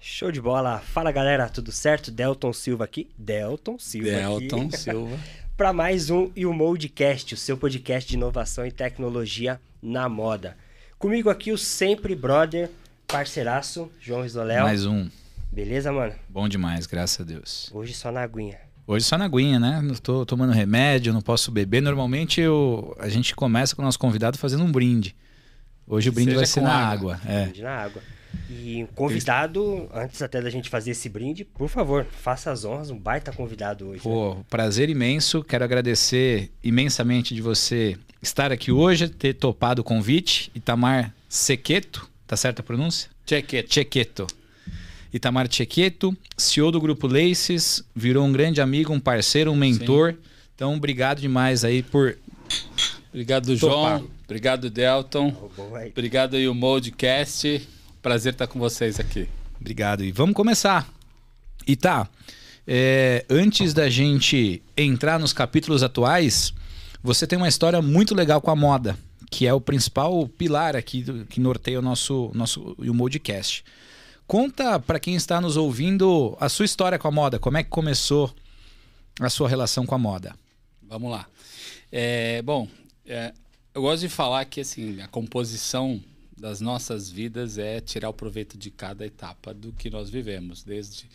Show de bola. Fala galera, tudo certo? Delton Silva aqui. Delton Silva Delton aqui. Silva. Para mais um e o Moldcast, o seu podcast de inovação e tecnologia na moda. Comigo aqui o sempre brother, parceiraço, João Risoléu. Mais um. Beleza, mano? Bom demais, graças a Deus. Hoje só na aguinha. Hoje só na aguinha, né? Não tô tomando remédio, não posso beber. Normalmente eu, a gente começa com o nosso convidado fazendo um brinde. Hoje o brinde Seja vai ser na água. água. É. Brinde na água. E um convidado, antes até da gente fazer esse brinde, por favor, faça as honras, um baita convidado hoje. né? Pô, prazer imenso. Quero agradecer imensamente de você estar aqui hoje, ter topado o convite. Itamar Sequeto, tá certa a pronúncia? Check it. Chequeto. Itamar Chequeto, CEO do Grupo Laces, virou um grande amigo, um parceiro, um mentor. Então, obrigado demais aí por. Obrigado, Topar. João. Obrigado, Delton. Obrigado aí, o Moldcast. Prazer estar com vocês aqui. Obrigado. E vamos começar. E tá, é, antes da gente entrar nos capítulos atuais, você tem uma história muito legal com a moda, que é o principal pilar aqui do- que norteia o nosso, nosso o Moldcast. Conta para quem está nos ouvindo a sua história com a moda, como é que começou a sua relação com a moda. Vamos lá. É, bom, é, eu gosto de falar que assim, a composição das nossas vidas é tirar o proveito de cada etapa do que nós vivemos, desde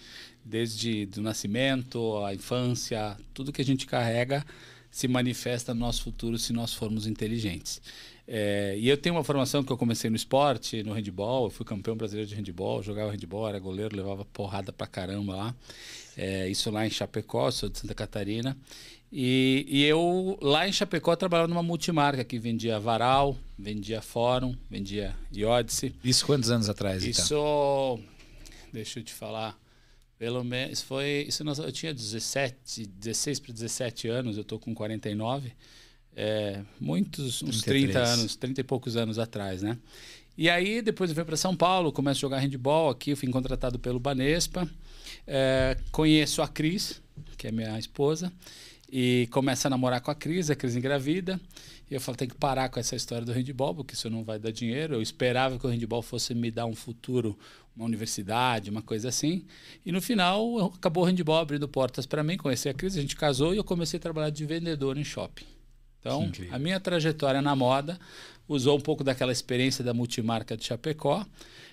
desde do nascimento, a infância, tudo que a gente carrega se manifesta no nosso futuro se nós formos inteligentes. É, e eu tenho uma formação que eu comecei no esporte, no handball, eu fui campeão brasileiro de handball, jogava handball, era goleiro, levava porrada pra caramba lá. É, isso lá em Chapecó, sou de Santa Catarina. E, e eu, lá em Chapecó, trabalhava numa multimarca que vendia varal, vendia fórum, vendia iódice. Isso quantos anos atrás? Ita? Isso, deixa eu te falar, pelo menos foi, isso nós, eu tinha 17, 16 para 17 anos, eu tô com 49, é, muitos, uns 30 33. anos, 30 e poucos anos atrás, né? E aí depois eu fui para São Paulo, começo a jogar handball aqui, fui contratado pelo Banespa, é, conheço a Cris, que é minha esposa, e começo a namorar com a Cris, a Cris engravida. E eu falo, tem que parar com essa história do handball, porque isso não vai dar dinheiro. Eu esperava que o handball fosse me dar um futuro, uma universidade, uma coisa assim. E no final, acabou o handball abrindo portas para mim. Conheci a Cris, a gente casou e eu comecei a trabalhar de vendedor em shopping. Então, incrível. a minha trajetória na moda usou um pouco daquela experiência da multimarca de Chapecó.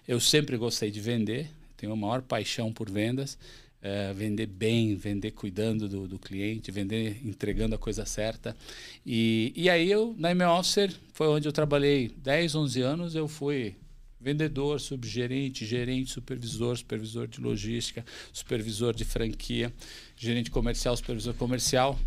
Eu sempre gostei de vender, tenho a maior paixão por vendas. É, vender bem, vender cuidando do, do cliente, vender entregando a coisa certa. E, e aí eu, na M Officer, foi onde eu trabalhei 10, 11 anos, eu fui vendedor, subgerente, gerente, supervisor, supervisor de logística, supervisor de franquia, gerente comercial, supervisor comercial,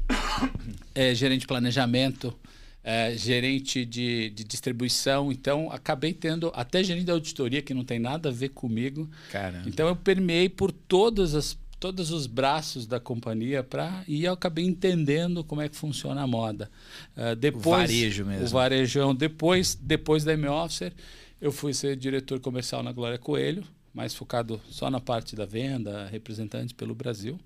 é, gerente de planejamento, é, gerente de, de distribuição. Então, acabei tendo até gerente de auditoria, que não tem nada a ver comigo. Caramba. Então, eu permeei por todas as, todos os braços da companhia para e eu acabei entendendo como é que funciona a moda. É, depois, varejo mesmo. O varejão. Depois, depois da M-Officer, eu fui ser diretor comercial na Glória Coelho, mais focado só na parte da venda, representante pelo Brasil.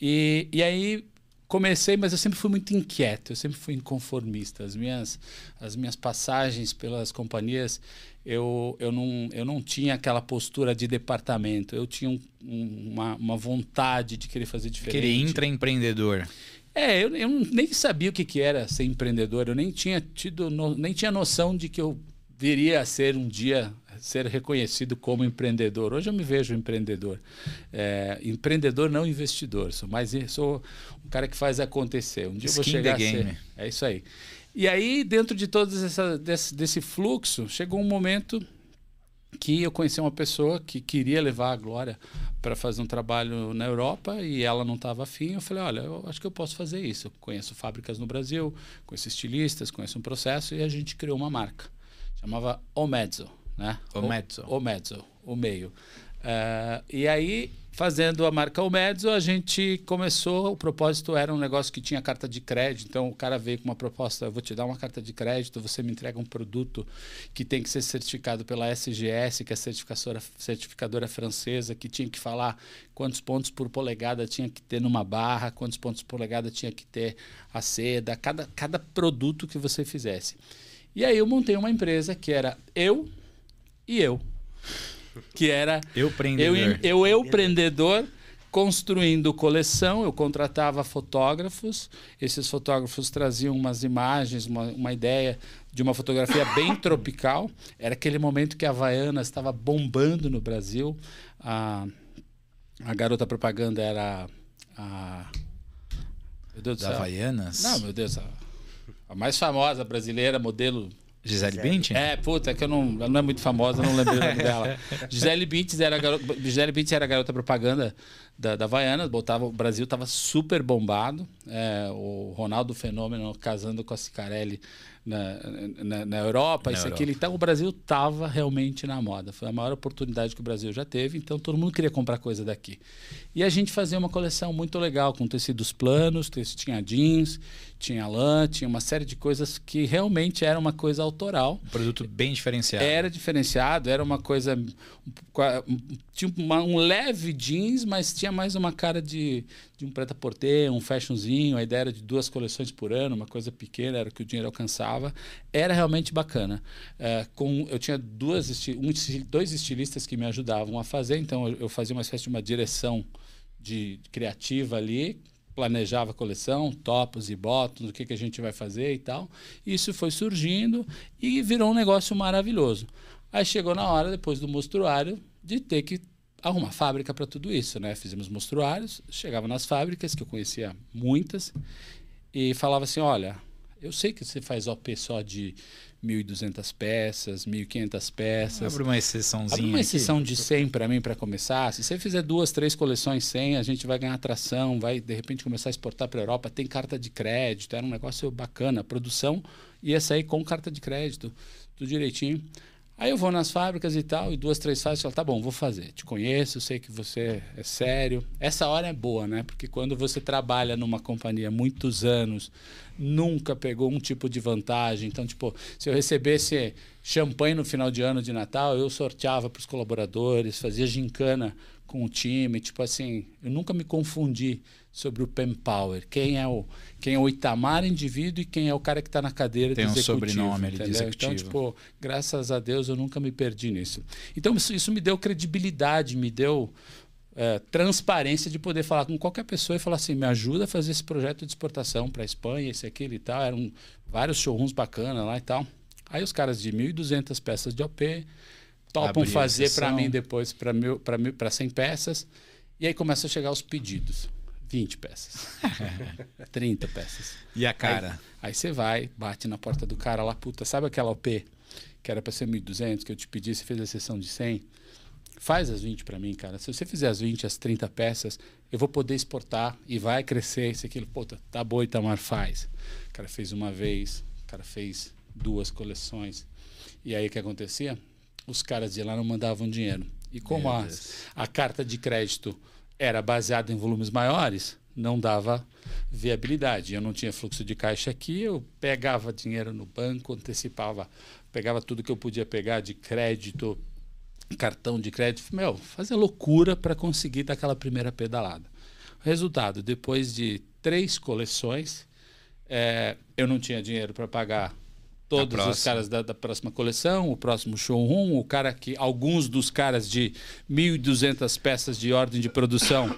E, e aí comecei, mas eu sempre fui muito inquieto, eu sempre fui inconformista. As minhas, as minhas passagens pelas companhias, eu, eu, não, eu não tinha aquela postura de departamento, eu tinha um- um- uma, uma vontade de querer fazer diferente. Aquele intraempreendedor. É, eu, eu nem sabia o que, que era ser empreendedor, eu nem tinha tido, no- nem tinha noção de que eu viria a ser um dia ser reconhecido como empreendedor. Hoje eu me vejo empreendedor, É, empreendedor não investidor. Sou mais sou um cara que faz acontecer. Um dia eu vou Skin chegar a the ser. game. É isso aí. E aí dentro de todo desse, desse fluxo chegou um momento que eu conheci uma pessoa que queria levar a Glória para fazer um trabalho na Europa e ela não estava afim. Eu falei, olha, eu acho que eu posso fazer isso. Eu conheço fábricas no Brasil, conheço estilistas, conheço um processo e a gente criou uma marca. Chamava Omezzo, né? Omezzo. O, Omezzo, o meio. Eh, e aí, fazendo a marca Omezzo, a gente começou, o propósito era um negócio que tinha carta de crédito, então o cara veio com uma proposta, eu vou te dar uma carta de crédito, você me entrega um produto que tem que ser certificado pela SGS, que é a certificadora, certificadora francesa, que tinha que falar quantos pontos por polegada tinha que ter numa barra, quantos pontos por polegada tinha que ter a seda, cada, cada produto que você fizesse. E aí eu montei uma empresa que era eu e eu. que era Eu eu, prendedor. eu, eu empreendedor construindo coleção, eu contratava fotógrafos, esses fotógrafos traziam umas imagens, uma, uma ideia de uma fotografia bem tropical. Era aquele momento que a Havaianas estava bombando no Brasil. A, a garota propaganda era a. Meu Deus do Da céu. Havaianas? Não, meu Deus. A, a mais famosa brasileira, modelo Gisele Bündchen? é, puta, é que eu não, ela não é muito famosa, não lembro o nome dela. Gisele Bündchen era, a garo- Gisele Bündchen era a garota propaganda da, da Havaianas, botava, o Brasil estava super bombado. é, o Ronaldo Fenômeno casando com a Cicarelli na, na, na Europa, Na isso Europa. aqui. Então o Brasil estava realmente na moda. Foi a maior oportunidade que o Brasil já teve, então todo mundo queria comprar coisa daqui. E a gente fazia uma coleção muito legal, com tecidos planos, tecido- tinha jeans, tinha lã, tinha uma série de coisas que realmente era uma coisa autoral. Um produto bem diferenciado. Era diferenciado, era uma coisa. Tinha uma- um leve jeans, mas tinha mais uma cara de, de um preta-porter, um fashionzinho. A ideia era de duas coleções por ano, uma coisa pequena, era o que o dinheiro alcançava. Era realmente bacana. É, com, eu tinha duas, um, dois estilistas que me ajudavam a fazer, então eu, eu fazia uma espécie de uma direção de criativa ali, planejava a coleção, topos e bottoms, o que, que a gente vai fazer e tal. Isso foi surgindo e virou um negócio maravilhoso. Aí chegou na hora, depois do mostruário, de ter que arrumar fábrica para tudo isso, né? Fizemos mostruários, chegava nas fábricas, que eu conhecia muitas, e falava assim, olha, eu sei que você faz OP só de 1.200 peças, 1.500 peças, Abre uma exceçãozinha. Abre uma aqui. exceção de 100 para mim para começar. Se você fizer duas, três coleções 100, a gente vai ganhar atração, vai de repente começar a exportar para a Europa. Tem carta de crédito, era um negócio bacana. A produção ia sair com carta de crédito, tudo direitinho. Aí eu vou nas fábricas e tal, e duas, três fábricas, falo, tá bom, vou fazer. Te conheço, sei que você é sério. Essa hora é boa, né? Porque quando você trabalha numa companhia muitos anos, nunca pegou um tipo de vantagem. Então, tipo, se eu recebesse champanhe no final de ano de Natal, eu sorteava para os colaboradores, fazia gincana com o time. Tipo assim, eu nunca me confundi sobre o Pen Power. Quem é o, quem é o Itamar indivíduo e quem é o cara que está na cadeira Tem de um executivo. sobrenome ali de entendeu? executivo. Então, tipo, graças a Deus eu nunca me perdi nisso. Então, isso, isso me deu credibilidade, me deu é, transparência de poder falar com qualquer pessoa e falar assim: me ajuda a fazer esse projeto de exportação para a Espanha, esse, aquilo e tal. Eram vários showrooms bacanas lá e tal. Aí os caras de 1.200 peças de OP topam Abrir fazer para mim depois para 100 peças. E aí começam a chegar os pedidos. 20 peças. 30 peças. E a cara? Aí você vai, bate na porta do cara lá, puta, sabe aquela OP que era para ser 1.200, que eu te pedi, você fez a sessão de 100? Faz as 20 para mim, cara. Se você fizer as 20, as 30 peças, eu vou poder exportar e vai crescer isso aquilo. Puta, tá bom, Itamar, faz. O cara fez uma vez, o cara fez duas coleções. E aí o que acontecia? Os caras de lá não mandavam dinheiro. E como a, a carta de crédito era baseada em volumes maiores, não dava viabilidade. Eu não tinha fluxo de caixa aqui, eu pegava dinheiro no banco, antecipava, pegava tudo que eu podia pegar de crédito, cartão de crédito, meu, fazia loucura para conseguir dar aquela primeira pedalada. Resultado, depois de três coleções, eh, eu não tinha dinheiro para pagar todos os caras da, da próxima coleção, o próximo showroom, o cara que alguns dos caras de 1.200 peças de ordem de produção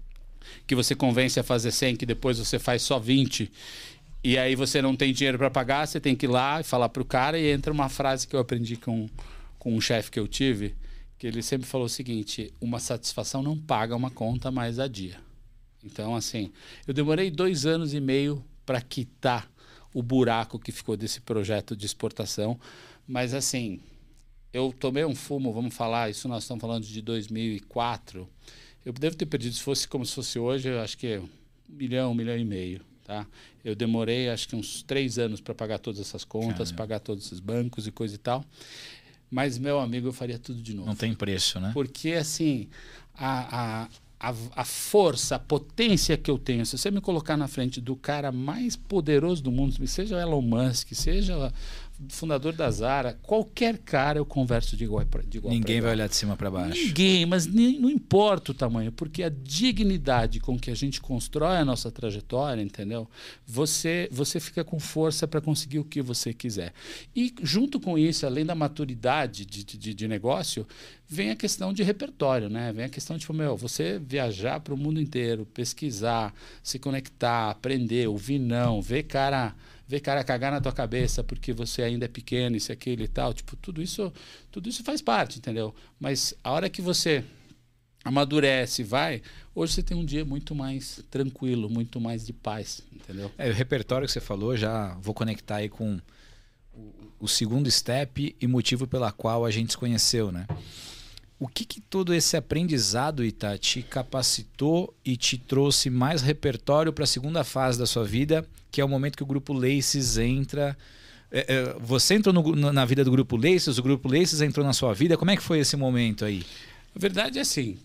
que você convence a fazer 100, que depois você faz só 20, e aí você não tem dinheiro para pagar, você tem que ir lá e falar para o cara, e entra uma frase que eu aprendi com, com um chefe que eu tive, que ele sempre falou o seguinte: uma satisfação não paga uma conta mais a dia. Então, assim, eu demorei dois anos e meio para quitar o buraco que ficou desse projeto de exportação, mas assim, eu tomei um fumo, vamos falar, isso nós estamos falando de 2004. Eu devo ter perdido, se fosse como se fosse hoje, eu acho que um milhão, um milhão e meio. Tá? Eu demorei acho que uns três anos para pagar todas essas contas, Caramba. pagar todos esses bancos e coisa e tal. Mas, meu amigo, eu faria tudo de novo. Não tem preço, né? Porque, assim, a, a, a, a força, a potência que eu tenho, se você me colocar na frente do cara mais poderoso do mundo, seja o Elon Musk, seja fundador da Zara, qualquer cara eu converso de igual, pra, de igual Ninguém vai olhar de cima para baixo. Ninguém, mas nem, não importa o tamanho, porque a dignidade com que a gente constrói a nossa trajetória, entendeu? Você, você fica com força para conseguir o que você quiser. E junto com isso, além da maturidade de, de, de negócio, vem a questão de repertório, né? Vem a questão de, tipo, meu, você viajar para o mundo inteiro, pesquisar, se conectar, aprender, ouvir não, ver cara ver cara cagar na tua cabeça porque você ainda é pequeno, isso, aquilo e tal. Tipo, tudo isso, tudo isso faz parte, entendeu? Mas a hora que você amadurece, vai, hoje você tem um dia muito mais tranquilo, muito mais de paz, entendeu? É, o repertório que você falou, já vou conectar aí com o, o segundo step e motivo pela qual a gente se conheceu, né? O que, que todo esse aprendizado, Ita, te capacitou e te trouxe mais repertório para a segunda fase da sua vida, que é o momento que o grupo Laces entra. É, é, você entrou no, na vida do grupo Laces, o grupo Laces entrou na sua vida. Como é que foi esse momento aí? A verdade é assim.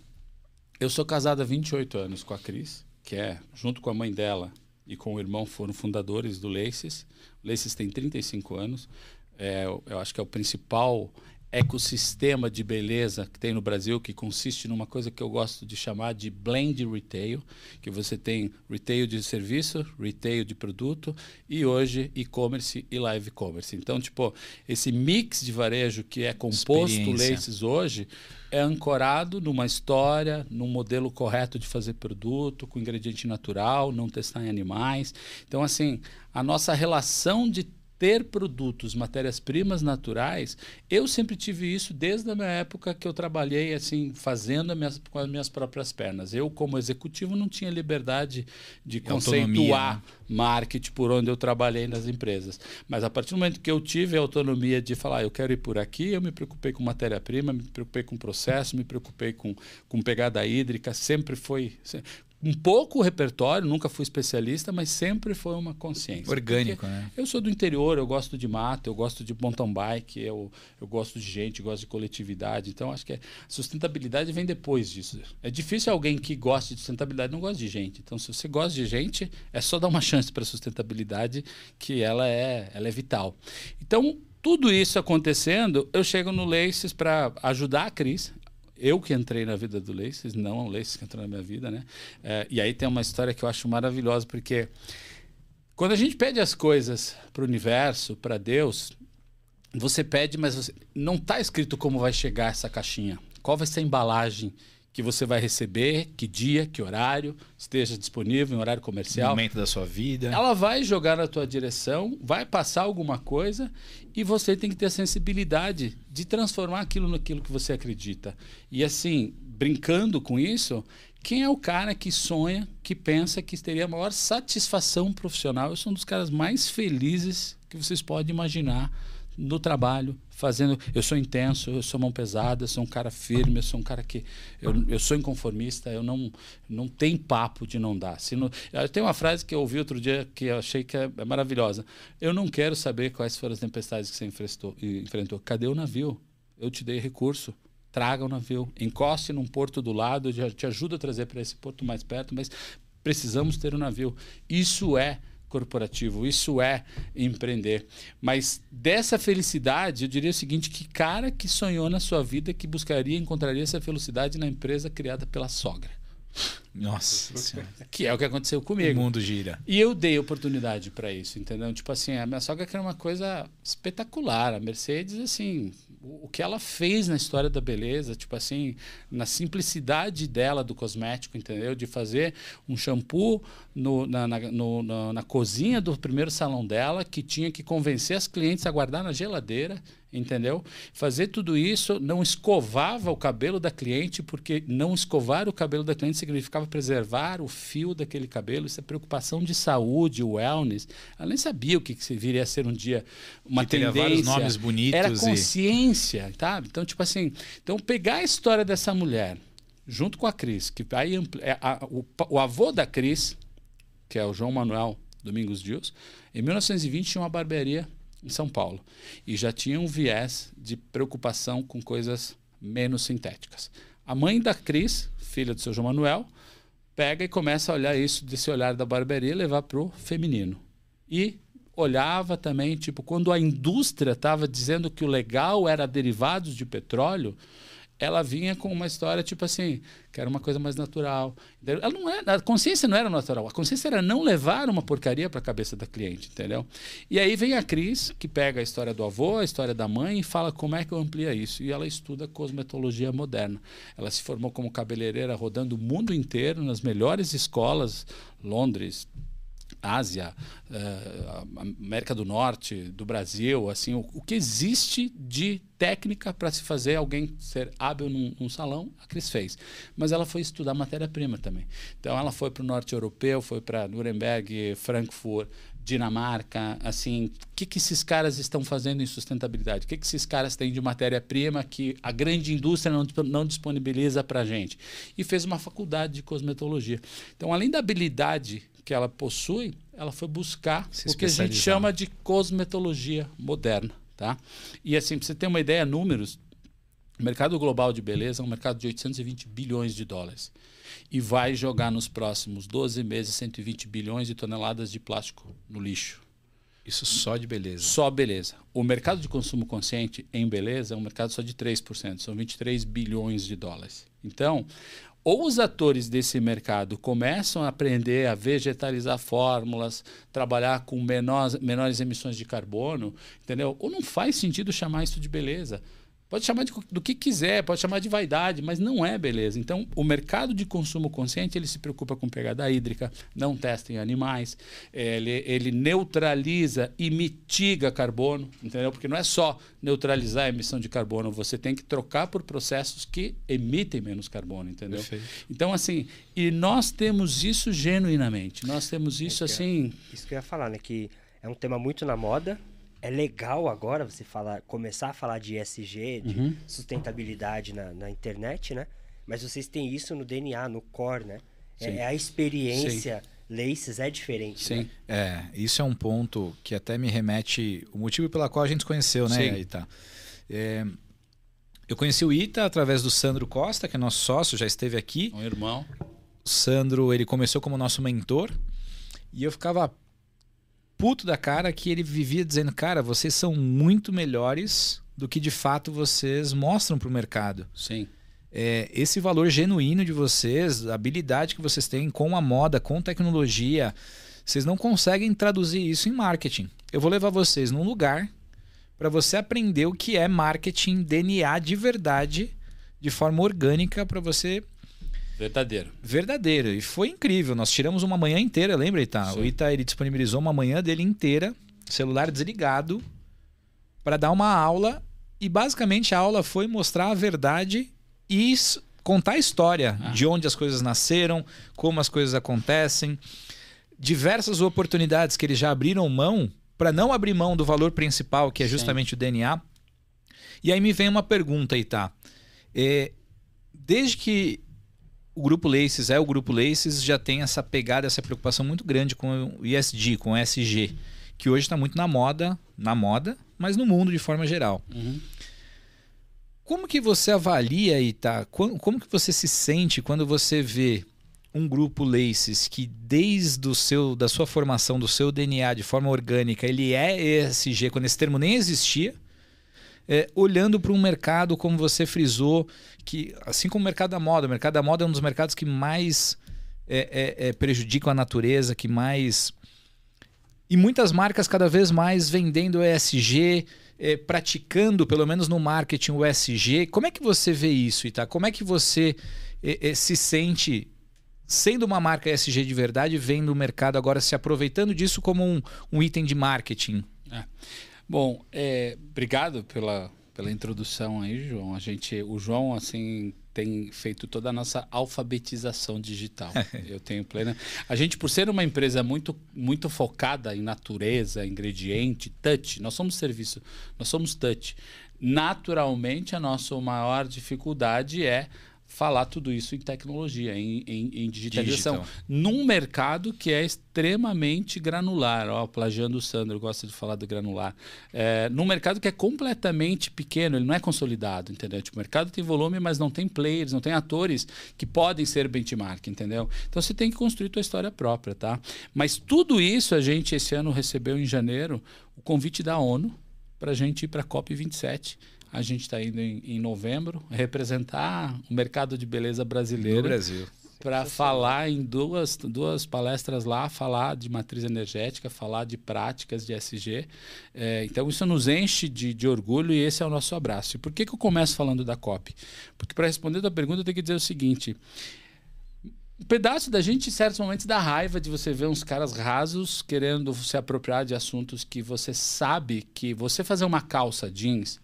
Eu sou casado há 28 anos com a Cris, que é, junto com a mãe dela e com o irmão, foram fundadores do Laces. O Laces tem 35 anos. É, eu acho que é o principal ecossistema de beleza que tem no Brasil, que consiste numa coisa que eu gosto de chamar de blend retail, que você tem retail de serviço, retail de produto e hoje e-commerce e live commerce. Então, tipo, esse mix de varejo que é composto Laces hoje é ancorado numa história, num modelo correto de fazer produto, com ingrediente natural, não testar em animais. Então, assim, a nossa relação de ter produtos, matérias-primas naturais, eu sempre tive isso desde a minha época que eu trabalhei assim, fazendo minhas, com as minhas próprias pernas. Eu, como executivo, não tinha liberdade de conceituar né? marketing por onde eu trabalhei nas empresas. Mas a partir do momento que eu tive a autonomia de falar, ah, eu quero ir por aqui, eu me preocupei com matéria-prima, me preocupei com processo, me preocupei com, com pegada hídrica, sempre foi um pouco o repertório, nunca fui especialista, mas sempre foi uma consciência. Orgânico, né? Eu sou do interior, eu gosto de mato, eu gosto de mountain bike, eu, eu gosto de gente, eu gosto de coletividade. Então, acho que a sustentabilidade vem depois disso. É difícil alguém que goste de sustentabilidade não gosta de gente. Então, se você gosta de gente, é só dar uma chance para a sustentabilidade, que ela é, ela é vital. Então, tudo isso acontecendo, eu chego no Laces para ajudar a Cris eu que entrei na vida do Laces, não o Laces que entrou na minha vida, né? É, e aí tem uma história que eu acho maravilhosa, porque quando a gente pede as coisas para o universo, para Deus, você pede, mas você, não está escrito como vai chegar essa caixinha. Qual vai ser a embalagem que você vai receber, que dia, que horário, esteja disponível em horário comercial. Momento da sua vida. Ela vai jogar na tua direção, vai passar alguma coisa e você tem que ter a sensibilidade de transformar aquilo naquilo que você acredita. E assim, brincando com isso, quem é o cara que sonha, que pensa que teria a maior satisfação profissional? Eu sou um dos caras mais felizes que vocês podem imaginar no trabalho, fazendo. Eu sou intenso, eu sou mão pesada, eu sou um cara firme, eu sou um cara que. Eu, eu sou inconformista, eu não, não tem papo de não dar. Se não, tem uma frase que eu ouvi outro dia que eu achei que é, é maravilhosa. Eu não quero saber quais foram as tempestades que você enfrentou. enfrentou. Cadê o navio? Eu te dei recurso. Traga o navio, encoste num porto do lado, eu te ajudo a trazer para esse porto mais perto, mas precisamos ter o um navio. Isso é corporativo, isso é empreender. Mas dessa felicidade, eu diria o seguinte: que cara que sonhou na sua vida que buscaria, encontraria essa felicidade na empresa criada pela sogra. Nossa senhora. Que é o que aconteceu comigo. O mundo gira. E eu dei oportunidade para isso, entendeu? Tipo assim, a minha sogra queria uma coisa espetacular. A Mercedes, assim, o que ela fez na história da beleza, tipo assim, na simplicidade dela do cosmético, entendeu? De fazer um shampoo no, na, na, no, na, na cozinha do primeiro salão dela, que tinha que convencer as clientes a guardar na geladeira entendeu? Fazer tudo isso não escovava o cabelo da cliente, porque não escovar o cabelo da cliente significava preservar o fio daquele cabelo. Isso é preocupação de saúde, wellness. Ela nem sabia o que, que viria a ser um dia uma que tendência. vários nomes bonitos. Era consciência, e... tá? Então, tipo assim, então pegar a história dessa mulher junto com a Cris, que aí é, a, o, o avô da Cris, que é o João Manuel Domingos Dias, em 1920 tinha uma barbearia em São Paulo. E já tinha um viés de preocupação com coisas menos sintéticas. A mãe da Cris, filha do seu João Manuel, pega e começa a olhar isso desse olhar da barbearia e levar para o feminino. E olhava também, tipo, quando a indústria estava dizendo que o legal era derivados de petróleo, ela vinha com uma história tipo assim, que era uma coisa mais natural. Ela não é, a consciência não era natural, a consciência era não levar uma porcaria para a cabeça da cliente, entendeu? E aí vem a Cris, que pega a história do avô, a história da mãe e fala como é que eu amplia isso. E ela estuda cosmetologia moderna. Ela se formou como cabeleireira rodando o mundo inteiro nas melhores escolas, Londres, Ásia, uh, América do Norte, do Brasil, assim, o, o que existe de técnica para se fazer alguém ser hábil num, num, salão, a Cris fez. Mas ela foi estudar matéria-prima também. Então ela foi para o norte europeu, foi para Nuremberg, Frankfurt, Dinamarca, assim, o que, que esses caras estão fazendo em sustentabilidade? O que, que esses caras têm de matéria-prima que a grande indústria não, não disponibiliza para a gente? E fez uma faculdade de cosmetologia. Então, além da habilidade que ela possui, ela foi buscar Se o que a gente chama de cosmetologia moderna. Tá? E assim, para você ter uma ideia, números, o mercado global de beleza é um mercado de 820 bilhões de dólares. E vai jogar nos próximos 12 meses 120 bilhões de toneladas de plástico no lixo. Isso só de beleza. Só beleza. O mercado de consumo consciente em beleza é um mercado só de 3%, são 23 bilhões de dólares. Então, ou os atores desse mercado começam a aprender a vegetalizar fórmulas, trabalhar com menores, emissões de carbono, entendeu? Ou não faz sentido chamar isso de beleza. Pode chamar de, do que quiser, pode chamar de vaidade, mas não é beleza. Então, o mercado de consumo consciente ele se preocupa com pegada hídrica, não testa em animais, ele, ele neutraliza e mitiga carbono, entendeu? Porque não é só neutralizar a emissão de carbono, você tem que trocar por processos que emitem menos carbono, entendeu? Perfeito. Então, assim, e nós temos isso genuinamente, nós temos isso é, assim. Isso que eu ia falar, né? Que é um tema muito na moda, é legal agora você falar, começar a falar de ESG, de uhum. sustentabilidade na, na, internet, né? Mas vocês têm isso no DNA, no core, né? É, é, a experiência. Sim. Laces é diferente. Sim. Né? É, isso é um ponto que até me remete. O motivo pela qual a gente se conheceu, né, Sim. Ita? É, eu conheci o Ita através do Sandro Costa, que é nosso sócio, já esteve aqui. Um irmão. O Sandro, ele começou como nosso mentor. E eu ficava puto da cara que ele vivia dizendo: Cara, vocês são muito melhores do que de fato vocês mostram para o mercado. Sim. É, esse valor genuíno de vocês, a habilidade que vocês têm com a moda, com tecnologia, vocês não conseguem traduzir isso em marketing. Eu vou levar vocês num lugar para você aprender o que é marketing DNA de verdade, de forma orgânica, para você Verdadeiro. Verdadeiro. E foi incrível. Nós tiramos uma manhã inteira, lembra, Ita? Sim. O Ita ele disponibilizou uma manhã dele inteira, celular desligado, para dar uma aula. E basicamente a aula foi mostrar a verdade e contar a história ah. de onde as coisas nasceram, como as coisas acontecem, diversas oportunidades que eles já abriram mão para não abrir mão do valor principal, que é justamente Sim. o DNA. E aí me vem uma pergunta, Ita. É, desde que o grupo Laces é o grupo Laces, já tem essa pegada, essa preocupação muito grande com o ISD, com o SG, que hoje está muito na moda, na moda, mas no mundo de forma geral. Uhum. Como que você avalia e tá? Como, como que você se sente quando você vê um grupo Laces que desde o seu da sua formação, do seu DNA de forma orgânica, ele é ESG, quando esse termo nem existia, é, olhando para um mercado, como você frisou, que assim como o mercado da moda, o mercado da moda é um dos mercados que mais é, é, é prejudicam a natureza, que mais. E muitas marcas cada vez mais vendendo ESG, é, praticando, pelo menos no marketing, o ESG. Como é que você vê isso, Ita? Como é que você é, é, se sente sendo uma marca ESG de verdade, vendo o mercado agora se aproveitando disso como um, um item de marketing? Bom, obrigado pela, pela introdução aí, João. A gente, o João, assim, tem feito toda a nossa alfabetização digital. Eu tenho plena. A gente, por ser uma empresa muito, muito focada em natureza, ingrediente, touch, nós somos serviço, nós somos touch. Naturalmente, a nossa maior dificuldade é falar tudo isso em tecnologia, em, em, em digitalização. Digital. Num mercado que é extremamente granular. Ó, plagiando o Sandro, gosta de falar do granular. É, num mercado que é completamente pequeno, ele não é consolidado, entendeu? Tipo, o mercado tem volume, mas não tem players, não tem atores que podem ser benchmark, entendeu? Então você tem que construir tua história própria, tá? Mas tudo isso a gente esse ano recebeu em janeiro o convite da ONU para a gente ir para a COP27 a gente está indo em, em, novembro representar o mercado de beleza brasileiro. No Brasil. Para falar em duas, duas palestras lá, falar de matriz energética, falar de práticas de SG. É, então, isso nos enche de, de, orgulho e esse é o nosso abraço. E por que, que eu começo falando da COP? Porque, para responder a tua pergunta, eu tenho que dizer o seguinte: um pedaço da gente, em certos momentos, dá raiva de você ver uns caras rasos querendo se apropriar de assuntos que você sabe que você fazer uma calça jeans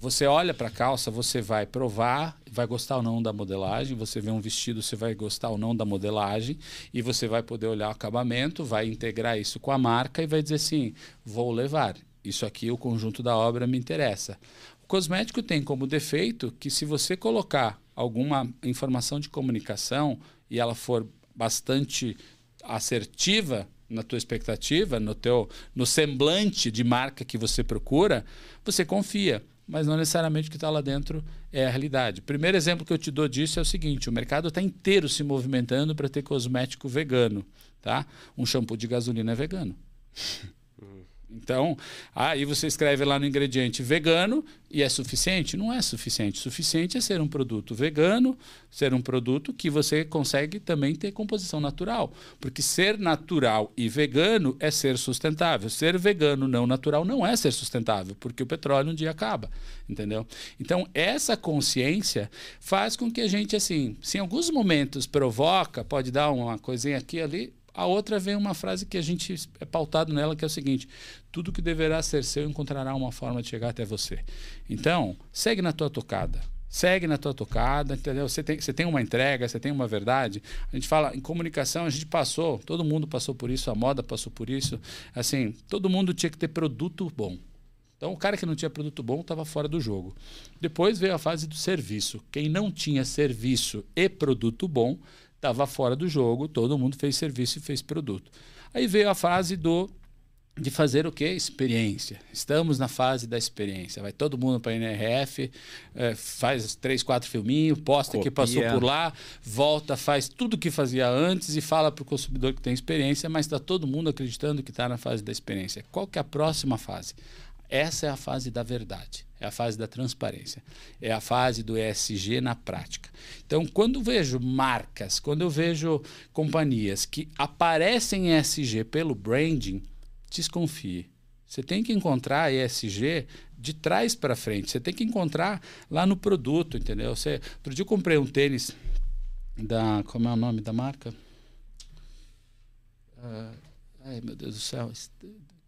você olha para a calça, você vai provar, vai gostar ou não da modelagem. Você vê um vestido, você vai gostar ou não da modelagem. E você vai poder olhar o acabamento, vai integrar isso com a marca e vai dizer assim: vou levar. Isso aqui, o conjunto da obra me interessa. O cosmético tem como defeito que, se você colocar alguma informação de comunicação e ela for bastante assertiva na tua expectativa, no teu no semblante de marca que você procura, você confia mas não necessariamente o que está lá dentro é a realidade. O primeiro exemplo que eu te dou disso é o seguinte: o mercado está inteiro se movimentando para ter cosmético vegano. Tá? Um shampoo de gasolina é vegano. Então, aí você escreve lá no ingrediente vegano e é suficiente? Não é suficiente. Suficiente é ser um produto vegano, ser um produto que você consegue também ter composição natural. Porque ser natural e vegano é ser sustentável. Ser vegano não natural não é ser sustentável, porque o petróleo um dia acaba. Entendeu? Então, essa consciência faz com que a gente, assim, se em alguns momentos provoca, pode dar uma coisinha aqui ali, a outra vem uma frase que a gente é pautado nela, que é o seguinte: tudo que deverá ser seu encontrará uma forma de chegar até você. Então, segue na tua tocada. Segue na tua tocada, entendeu? Você tem, você tem uma entrega, você tem uma verdade. A gente fala em comunicação, a gente passou, todo mundo passou por isso, a moda passou por isso. Assim, todo mundo tinha que ter produto bom. Então, o cara que não tinha produto bom estava fora do jogo. Depois veio a fase do serviço. Quem não tinha serviço e produto bom estava fora do jogo, todo mundo fez serviço e fez produto. Aí veio a fase do de fazer o que? Experiência. Estamos na fase da experiência. Vai todo mundo para a NRF, é, faz três, quatro filminhos, posta Copia. que passou por lá, volta, faz tudo o que fazia antes e fala para o consumidor que tem experiência, mas está todo mundo acreditando que está na fase da experiência. Qual que é a próxima fase? Essa é a fase da verdade, é a fase da transparência, é a fase do ESG na prática. Então, quando vejo marcas, quando eu vejo companhias que aparecem em ESG pelo branding, desconfie. Você tem que encontrar ESG de trás para frente. Você tem que encontrar lá no produto, entendeu? Você, outro dia eu comprei um tênis da. Como é o nome da marca? Uh, ai, meu Deus do céu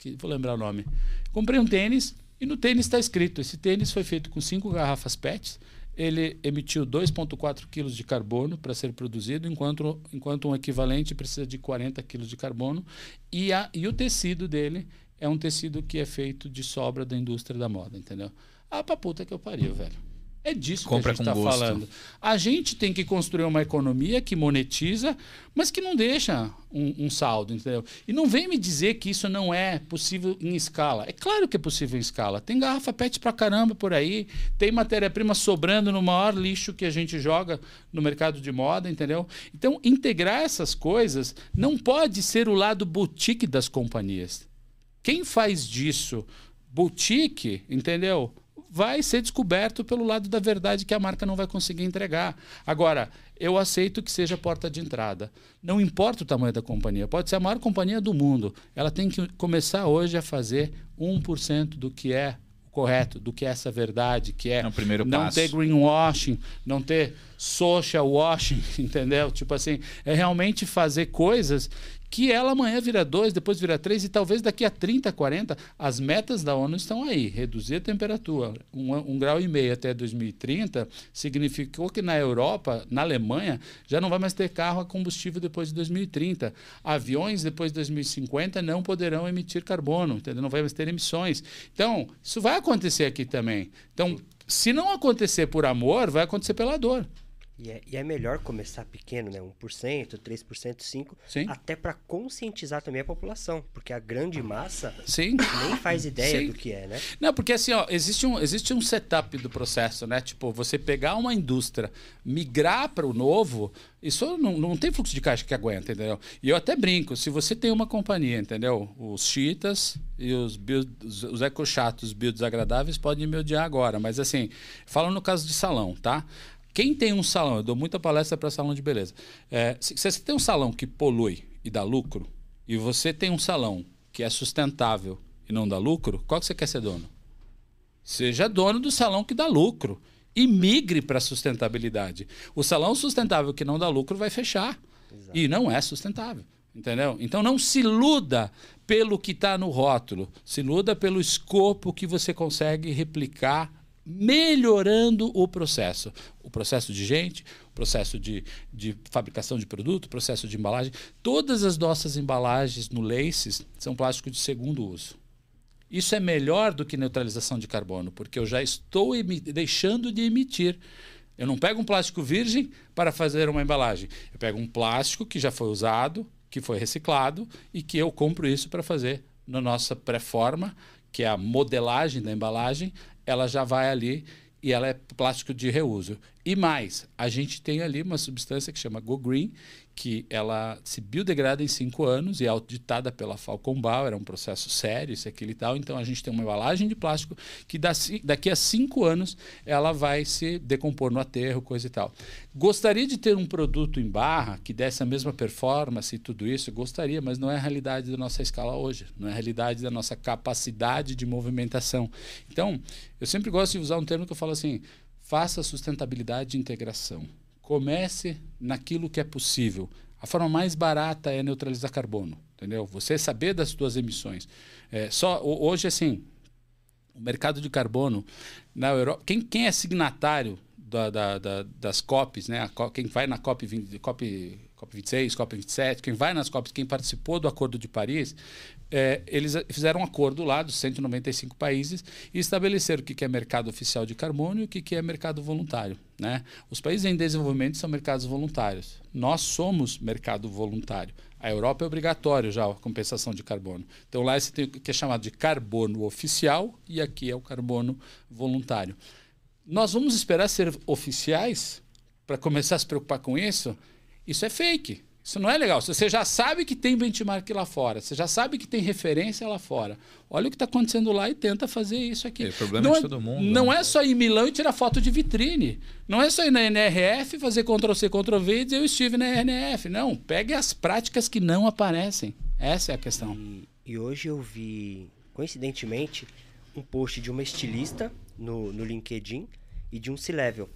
que vou lembrar o nome. Comprei um tênis e no tênis está escrito: esse tênis foi feito com cinco garrafas PET. Ele emitiu 2,4 kg de carbono para ser produzido, enquanto, enquanto um equivalente precisa de 40 kg de carbono. E, a, e o tecido dele é um tecido que é feito de sobra da indústria da moda, entendeu? Ah, pra puta que eu pariu, velho. É disso Compra que a gente está falando. A gente tem que construir uma economia que monetiza, mas que não deixa um, um, saldo, entendeu? E não vem me dizer que isso não é possível em escala. É claro que é possível em escala. Tem garrafa PET pra caramba por aí, tem matéria-prima sobrando no maior lixo que a gente joga no mercado de moda, entendeu? Então, integrar essas coisas não pode ser o lado boutique das companhias. Quem faz disso boutique, entendeu? Vai ser descoberto pelo lado da verdade que a marca não vai conseguir entregar. Agora, eu aceito que seja porta de entrada. Não importa o tamanho da companhia, pode ser a maior companhia do mundo. Ela tem que começar hoje a fazer 1% do que é correto, do que é essa verdade, que é, é primeiro não passo. ter greenwashing, não ter social washing, entendeu? Tipo assim, é realmente fazer coisas que ela amanhã vira 2, depois vira 3 e talvez daqui a 30, 40, as metas da ONU estão aí. Reduzir a temperatura um, um grau e meio até 2030 significou que na Europa, na Alemanha, já não vai mais ter carro a combustível depois de 2030. Aviões depois de 2050 não poderão emitir carbono, entendeu? não vai mais ter emissões. Então, isso vai acontecer aqui também. Então, se não acontecer por amor, vai acontecer pela dor. E é, e é melhor começar pequeno, né? 1%, 3%, 5%, Sim. até para conscientizar também a população, porque a grande massa Sim. nem faz ideia Sim. do que é, né? Não, porque assim, ó, existe um, existe um setup do processo, né? Tipo, você pegar uma indústria, migrar para o novo, isso não, não tem fluxo de caixa que aguenta, entendeu? E eu até brinco, se você tem uma companhia, entendeu? Os chiitas e os, os, os ecochatos biodesagradáveis podem me odiar agora, mas assim, falando no caso de salão, tá? Quem tem um salão, eu dou muita palestra para salão de beleza. É, se, se você tem um salão que polui e dá lucro, e você tem um salão que é sustentável e não dá lucro, qual que você quer ser dono? Seja dono do salão que dá lucro e migre para a sustentabilidade. O salão sustentável que não dá lucro vai fechar. Exato. E não é sustentável. Entendeu? Então não se iluda pelo que está no rótulo, se iluda pelo escopo que você consegue replicar, melhorando o processo. O processo de gente, o processo de, de fabricação de produto, o processo de embalagem. Todas as nossas embalagens no Laces são plástico de segundo uso. Isso é melhor do que neutralização de carbono, porque eu já estou deixando de emitir. Eu não pego um plástico virgem para fazer uma embalagem. Eu pego um plástico que já foi usado, que foi reciclado e que eu compro isso para fazer na nossa pré-forma, que é a modelagem da embalagem, ela já vai ali e ela é plástico de reuso. E mais, a gente tem ali uma substância que chama Go Green, que ela se biodegrada em cinco anos e é auditada pela Falcon Bauer, é um processo sério, isso, aquilo e tal. Então a gente tem uma embalagem de plástico que daqui a cinco anos ela vai se decompor no aterro, coisa e tal. Gostaria de ter um produto em barra que desse a mesma performance e tudo isso? Gostaria, mas não é a realidade da nossa escala hoje, não é a realidade da nossa capacidade de movimentação. Então, eu sempre gosto de usar um termo que eu falo assim: faça sustentabilidade de integração. Comece naquilo que é possível. A forma mais barata é neutralizar carbono, entendeu? Você saber das suas emissões. É, só hoje assim, o mercado de carbono na Europa, quem, quem é signatário da, da, da, das COPs, né? Quem vai na COP, 20, COP, COP 26, COP 27, quem vai nas COPs, quem participou do Acordo de Paris, é, eles fizeram um acordo lá dos 195 países e estabeleceram o que é mercado oficial de carbono e o que é mercado voluntário. Né? Os países em desenvolvimento são mercados voluntários. Nós somos mercado voluntário. A Europa é obrigatório já a compensação de carbono. Então lá você tem o que é chamado de carbono oficial e aqui é o carbono voluntário. Nós vamos esperar ser oficiais para começar a se preocupar com isso? Isso é fake. Isso não é legal. Você já sabe que tem benchmark lá fora, você já sabe que tem referência lá fora. Olha o que está acontecendo lá e tenta fazer isso aqui. É problema não de é, todo mundo. Não né? é só ir em Milão e tirar foto de vitrine. Não é só ir na NRF, fazer Ctrl-C, Ctrl-V e dizer eu estive na NRF. Não, pegue as práticas que não aparecem. Essa é a questão. E, e hoje eu vi, coincidentemente, um post de uma estilista no, no LinkedIn e de um C-Level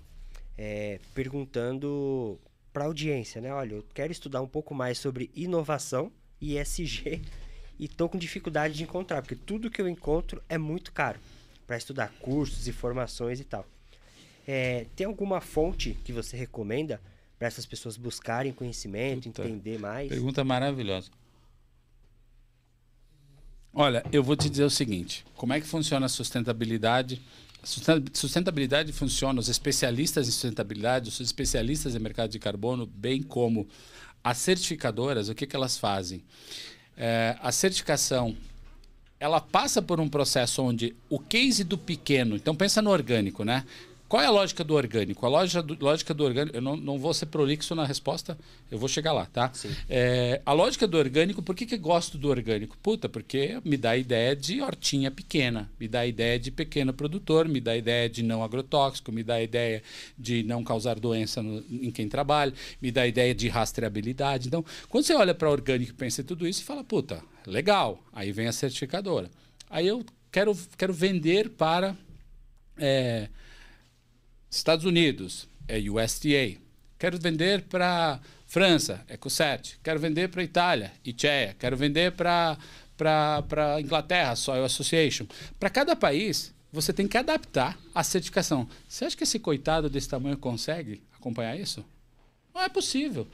é, perguntando para a audiência, né? Olha, eu quero estudar um pouco mais sobre inovação e ESG e estou com dificuldade de encontrar, porque tudo que eu encontro é muito caro para estudar cursos e formações e tal. É, tem alguma fonte que você recomenda para essas pessoas buscarem conhecimento, Puta, entender mais? Pergunta maravilhosa. Olha, eu vou te dizer o seguinte: como é que funciona a sustentabilidade? Sustentabilidade funciona, os especialistas em sustentabilidade, os especialistas em mercado de carbono, bem como as certificadoras, o que, que elas fazem? É, a certificação ela passa por um processo onde o case do pequeno, então pensa no orgânico, né? Qual é a lógica do orgânico? A lógica do, lógica do orgânico, eu não, não vou ser prolixo na resposta, eu vou chegar lá, tá? É, a lógica do orgânico, por que, que eu gosto do orgânico? Puta, porque me dá a ideia de hortinha pequena, me dá a ideia de pequeno produtor, me dá a ideia de não agrotóxico, me dá a ideia de não causar doença no, em quem trabalha, me dá a ideia de rastreabilidade. Então, quando você olha para orgânico e pensa em tudo isso, você fala, puta, legal. Aí vem a certificadora. Aí eu quero, quero vender para. É, Estados Unidos, é USDA. Quero vender para França, Ecocert. Quero vender para Itália, ICEA. Quero vender para para Inglaterra, Soil Association. Para cada país, você tem que adaptar a certificação. Você acha que esse coitado desse tamanho consegue acompanhar isso? Não é possível.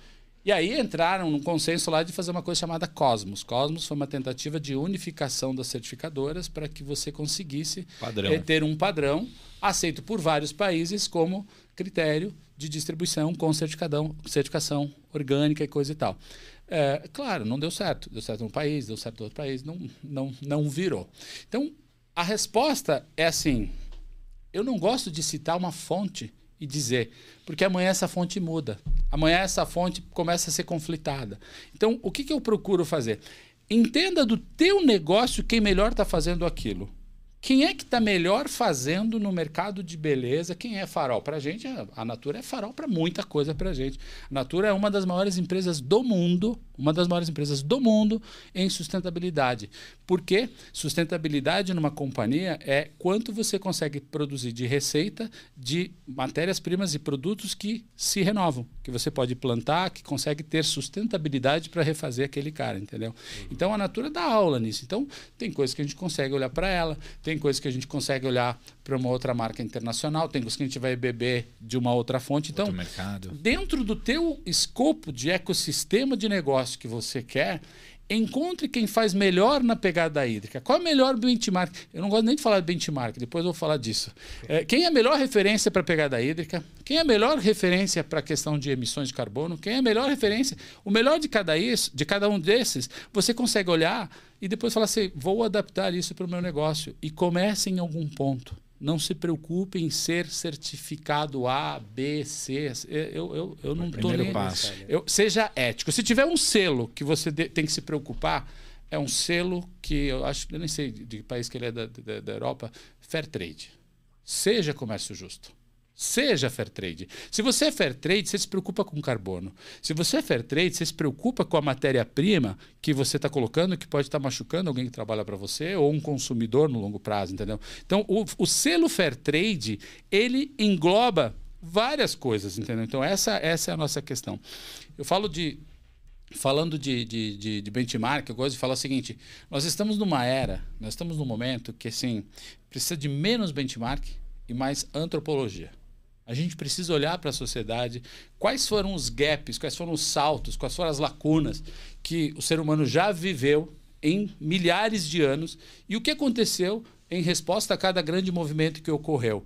E aí entraram num consenso lá de fazer uma coisa chamada Cosmos. Cosmos foi uma tentativa de unificação das certificadoras para que você conseguisse Padrão. eh, ter um padrão aceito por vários países como critério de distribuição com certificadão, certificação orgânica e coisa e tal. É, claro, não deu certo. Deu certo num país, deu certo no outro país, não, não, não virou. Então, a resposta é assim: eu não gosto de citar uma fonte e dizer, porque amanhã essa fonte muda. Amanhã essa fonte começa a ser conflitada. Então, o que, que eu procuro fazer? Entenda do teu negócio quem melhor está fazendo aquilo. Quem é que está melhor fazendo no mercado de beleza? Quem é farol? Para a gente, a Natura é farol para muita coisa para a gente. A Natura é uma das maiores empresas do mundo, uma das maiores empresas do mundo em sustentabilidade. Porque sustentabilidade numa companhia é quanto você consegue produzir de receita de matérias-primas e produtos que se renovam, que você pode plantar, que consegue ter sustentabilidade para refazer aquele cara, entendeu? Então a Natura dá aula nisso. Então tem coisas que a gente consegue olhar para ela, tem coisas que a gente consegue olhar para uma outra marca internacional, tem coisas que a gente vai beber de uma outra fonte. Então, dentro do teu escopo de ecossistema de negócio que você quer, encontre quem faz melhor na pegada hídrica. Qual é o melhor benchmark? Eu não gosto nem de falar de benchmark, depois eu vou falar disso. É, quem é a melhor referência para a pegada hídrica? Quem é a melhor referência para a questão de emissões de carbono? Quem é a melhor referência? O melhor de cada, isso, de cada um desses, você consegue olhar e depois falar assim: vou adaptar isso para o meu negócio. E comece em algum ponto. Não se preocupe em ser certificado A, B, C. Eu, eu, eu não estou nem. Passo. Eu, seja ético. Se tiver um selo que você de, tem que se preocupar, é um selo que eu acho, eu nem sei de que país que ele é da, da, da Europa, Fair Trade. Seja comércio justo. Seja fair trade. Se você é fair trade, você se preocupa com carbono. Se você é fair trade, você se preocupa com a matéria-prima que você está colocando, que pode estar tá machucando alguém que trabalha para você ou um consumidor no longo prazo, entendeu? Então, o, o selo fair trade, ele engloba várias coisas, entendeu? Então, essa, essa é a nossa questão. Eu falo de falando de, de, de, de, benchmark, eu gosto de falar o seguinte: nós estamos numa era, nós estamos num momento que assim precisa de menos benchmark e mais antropologia. A gente precisa olhar para a sociedade, quais foram os gaps, quais foram os saltos, quais foram as lacunas que o ser humano já viveu em milhares de anos e o que aconteceu em resposta a cada grande movimento que ocorreu.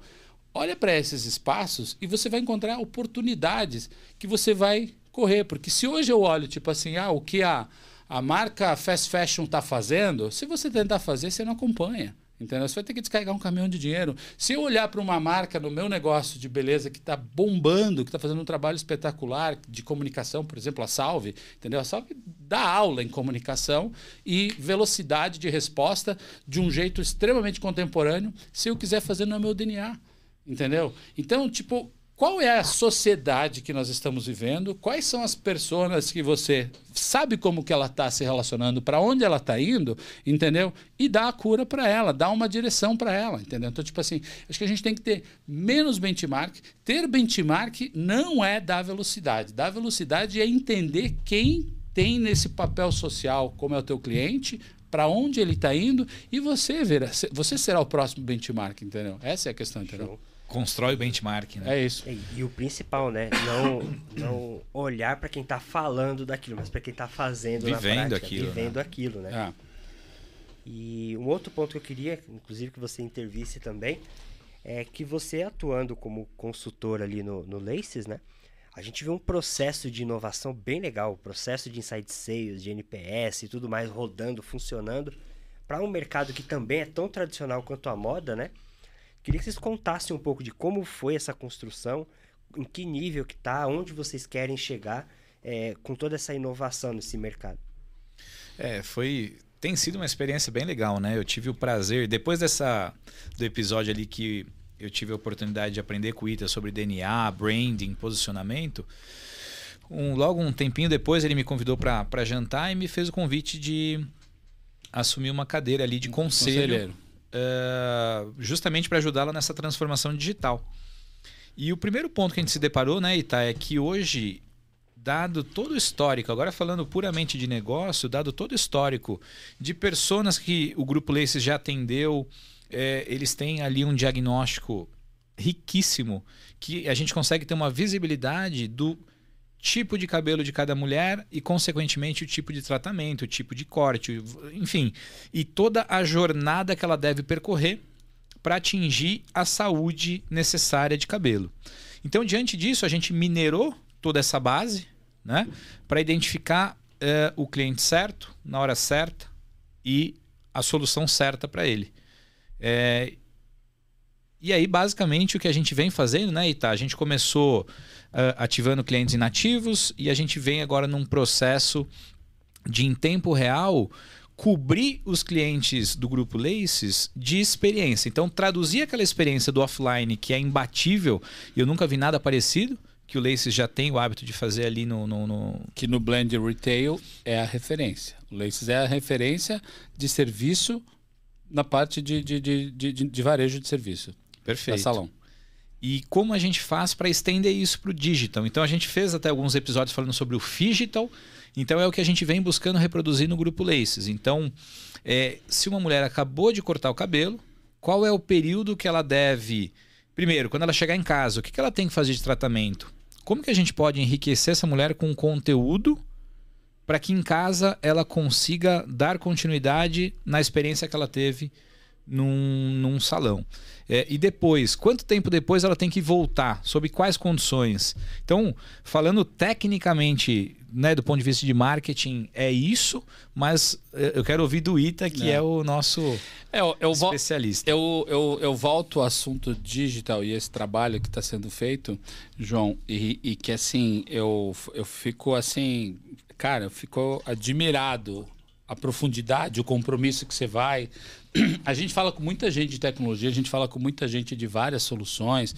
Olha para esses espaços e você vai encontrar oportunidades que você vai correr, porque se hoje eu olho tipo assim, ah, o que a, a marca fast fashion está fazendo, se você tentar fazer, você não acompanha. Entendeu? Você vai ter que descarregar um caminhão de dinheiro. Se eu olhar para uma marca no meu negócio de beleza que está bombando, que está fazendo um trabalho espetacular de comunicação, por exemplo, a Salve, entendeu? A Salve dá aula em comunicação e velocidade de resposta de um jeito extremamente contemporâneo, se eu quiser fazer no meu DNA. Entendeu? Então, tipo, qual é a sociedade que nós estamos vivendo, quais são as pessoas que você sabe como que ela está se relacionando, para onde ela está indo, entendeu? E dá a cura para ela, dá uma direção para ela, entendeu? Então, tipo assim, acho que a gente tem que ter menos benchmark. Ter benchmark não é dar velocidade. Dar velocidade é entender quem tem nesse papel social, como é o teu cliente, para onde ele está indo, e você, verá, você será o próximo benchmark, entendeu? Essa é a questão, entendeu? Show. Constrói o benchmark, né? É isso. E, e o principal, né? Não, não olhar para quem está falando daquilo, mas para quem está fazendo vivendo na prática, aquilo, vivendo né? aquilo, né? Ah. E um outro ponto que eu queria, inclusive que você intervisse também, é que você atuando como consultor ali no, no Laces, né? A gente vê um processo de inovação bem legal, processo de insight sales, de NPS e tudo mais rodando, funcionando, para um mercado que também é tão tradicional quanto a moda, né? Queria que vocês contassem um pouco de como foi essa construção, em que nível que está, onde vocês querem chegar é, com toda essa inovação nesse mercado. É, foi tem sido uma experiência bem legal, né? Eu tive o prazer depois dessa do episódio ali que eu tive a oportunidade de aprender com o Ita sobre DNA, branding, posicionamento. Um, logo um tempinho depois ele me convidou para jantar e me fez o convite de assumir uma cadeira ali de conselho. conselheiro uh, justamente para ajudá-la nessa transformação digital. E o primeiro ponto que a gente se deparou, né, Ita, é que hoje, dado todo o histórico, agora falando puramente de negócio, dado todo o histórico de pessoas que o Grupo Laces já atendeu, é, eles têm ali um diagnóstico riquíssimo, que a gente consegue ter uma visibilidade do tipo de cabelo de cada mulher e, consequentemente, o tipo de tratamento, o tipo de corte, enfim, e toda a jornada que ela deve percorrer para atingir a saúde necessária de cabelo. Então, diante disso, a gente minerou toda essa base né, para identificar uh, o cliente certo, na hora certa e a solução certa para ele. É, e aí, basicamente, o que a gente vem fazendo, né, Ita? A gente começou ativando clientes inativos e a gente vem agora num processo de, em tempo real, cobrir os clientes do grupo Laces de experiência. Então, traduzir aquela experiência do offline que é imbatível, e eu nunca vi nada parecido, que o Laces já tem o hábito de fazer ali no, no, no... Que no Blend Retail é a referência. O Laces é a referência de serviço na parte de, de, de, de, de varejo de serviço. Perfeito. Salão. E como a gente faz para estender isso para o digital? Então a gente fez até alguns episódios falando sobre o digital. Então é o que a gente vem buscando reproduzir no grupo Laces. Então, é, se uma mulher acabou de cortar o cabelo, qual é o período que ela deve. Primeiro, quando ela chegar em casa, o que ela tem que fazer de tratamento? Como que a gente pode enriquecer essa mulher com conteúdo para que em casa ela consiga dar continuidade na experiência que ela teve num, num salão. É, e depois, quanto tempo depois ela tem que voltar? Sob quais condições? Então, falando tecnicamente, né, do ponto de vista de marketing, é isso, mas é, eu quero ouvir do Ita, que é, é o nosso é, eu, eu especialista. Eu, eu, eu volto ao assunto digital e esse trabalho que está sendo feito, João, e, e que assim, eu, eu fico assim, cara, eu fico admirado a profundidade, o compromisso que você vai. A gente fala com muita gente de tecnologia, a gente fala com muita gente de várias soluções,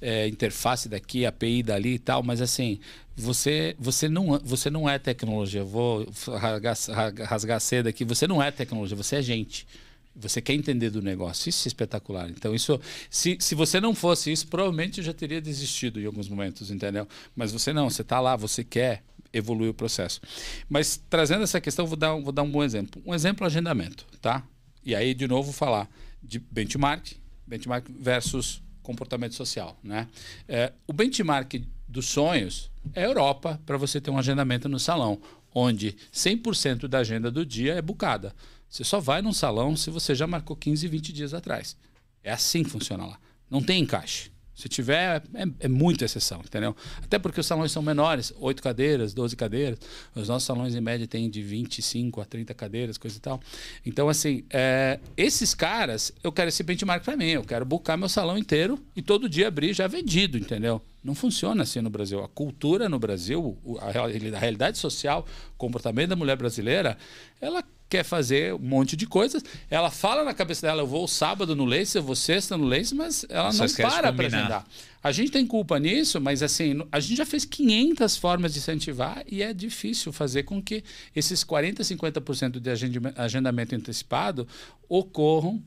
é, interface daqui, API dali e tal, mas assim, você, você, não, você não é tecnologia. Vou rasgar, rasgar cedo aqui. Você não é tecnologia, você é gente. Você quer entender do negócio. Isso é espetacular. Então, isso, se, se você não fosse isso, provavelmente eu já teria desistido em alguns momentos, entendeu? Mas você não, você está lá, você quer evoluir o processo. Mas trazendo essa questão, vou dar, vou dar um bom exemplo. Um exemplo agendamento, tá? E aí, de novo, falar de benchmark, benchmark versus comportamento social, né? É, o benchmark dos sonhos é a Europa para você ter um agendamento no salão, onde 100% da agenda do dia é bucada. Você só vai num salão se você já marcou 15, 20 dias atrás. É assim que funciona lá. Não tem encaixe. Se tiver, é, é muita exceção, entendeu? Até porque os salões são menores, 8 cadeiras, 12 cadeiras. Os nossos salões, em média, têm de 25 a 30 cadeiras, coisa e tal. Então, assim, é, esses caras, eu quero esse benchmark para mim. Eu quero buscar meu salão inteiro e todo dia abrir já vendido, entendeu? Não funciona assim no Brasil. A cultura no Brasil, a realidade social, o comportamento da mulher brasileira, ela quer fazer um monte de coisas. Ela fala na cabeça dela, eu vou sábado no Lace, eu vou sexta no Lace, mas ela Só não para para agendar. A gente tem culpa nisso, mas assim, a gente já fez 500 formas de incentivar e é difícil fazer com que esses 40, 50% de agendamento antecipado ocorram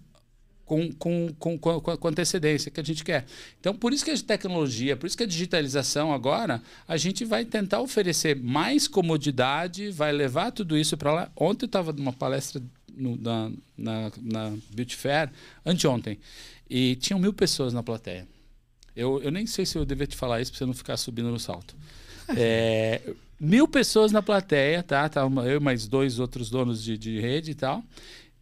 com, com, com, com, antecedência que a gente quer. Então, por isso que a tecnologia, por isso que a digitalização agora, a gente vai tentar oferecer mais comodidade, vai levar tudo isso para lá. Ontem eu estava numa palestra no, na, na, na Beauty Fair, anteontem, e tinham mil pessoas na plateia. Eu, eu nem sei se eu devia te falar isso para você não ficar subindo no salto. É, mil pessoas na plateia, tá? Tava eu mais dois outros donos de, de rede e tal.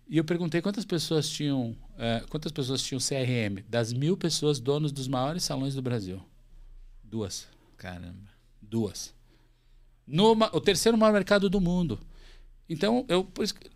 E eu perguntei quantas pessoas tinham, é, quantas pessoas tinham CRM. Das mil pessoas donos dos maiores salões do Brasil, duas. Caramba. Duas. No, o terceiro maior mercado do mundo. Então, eu,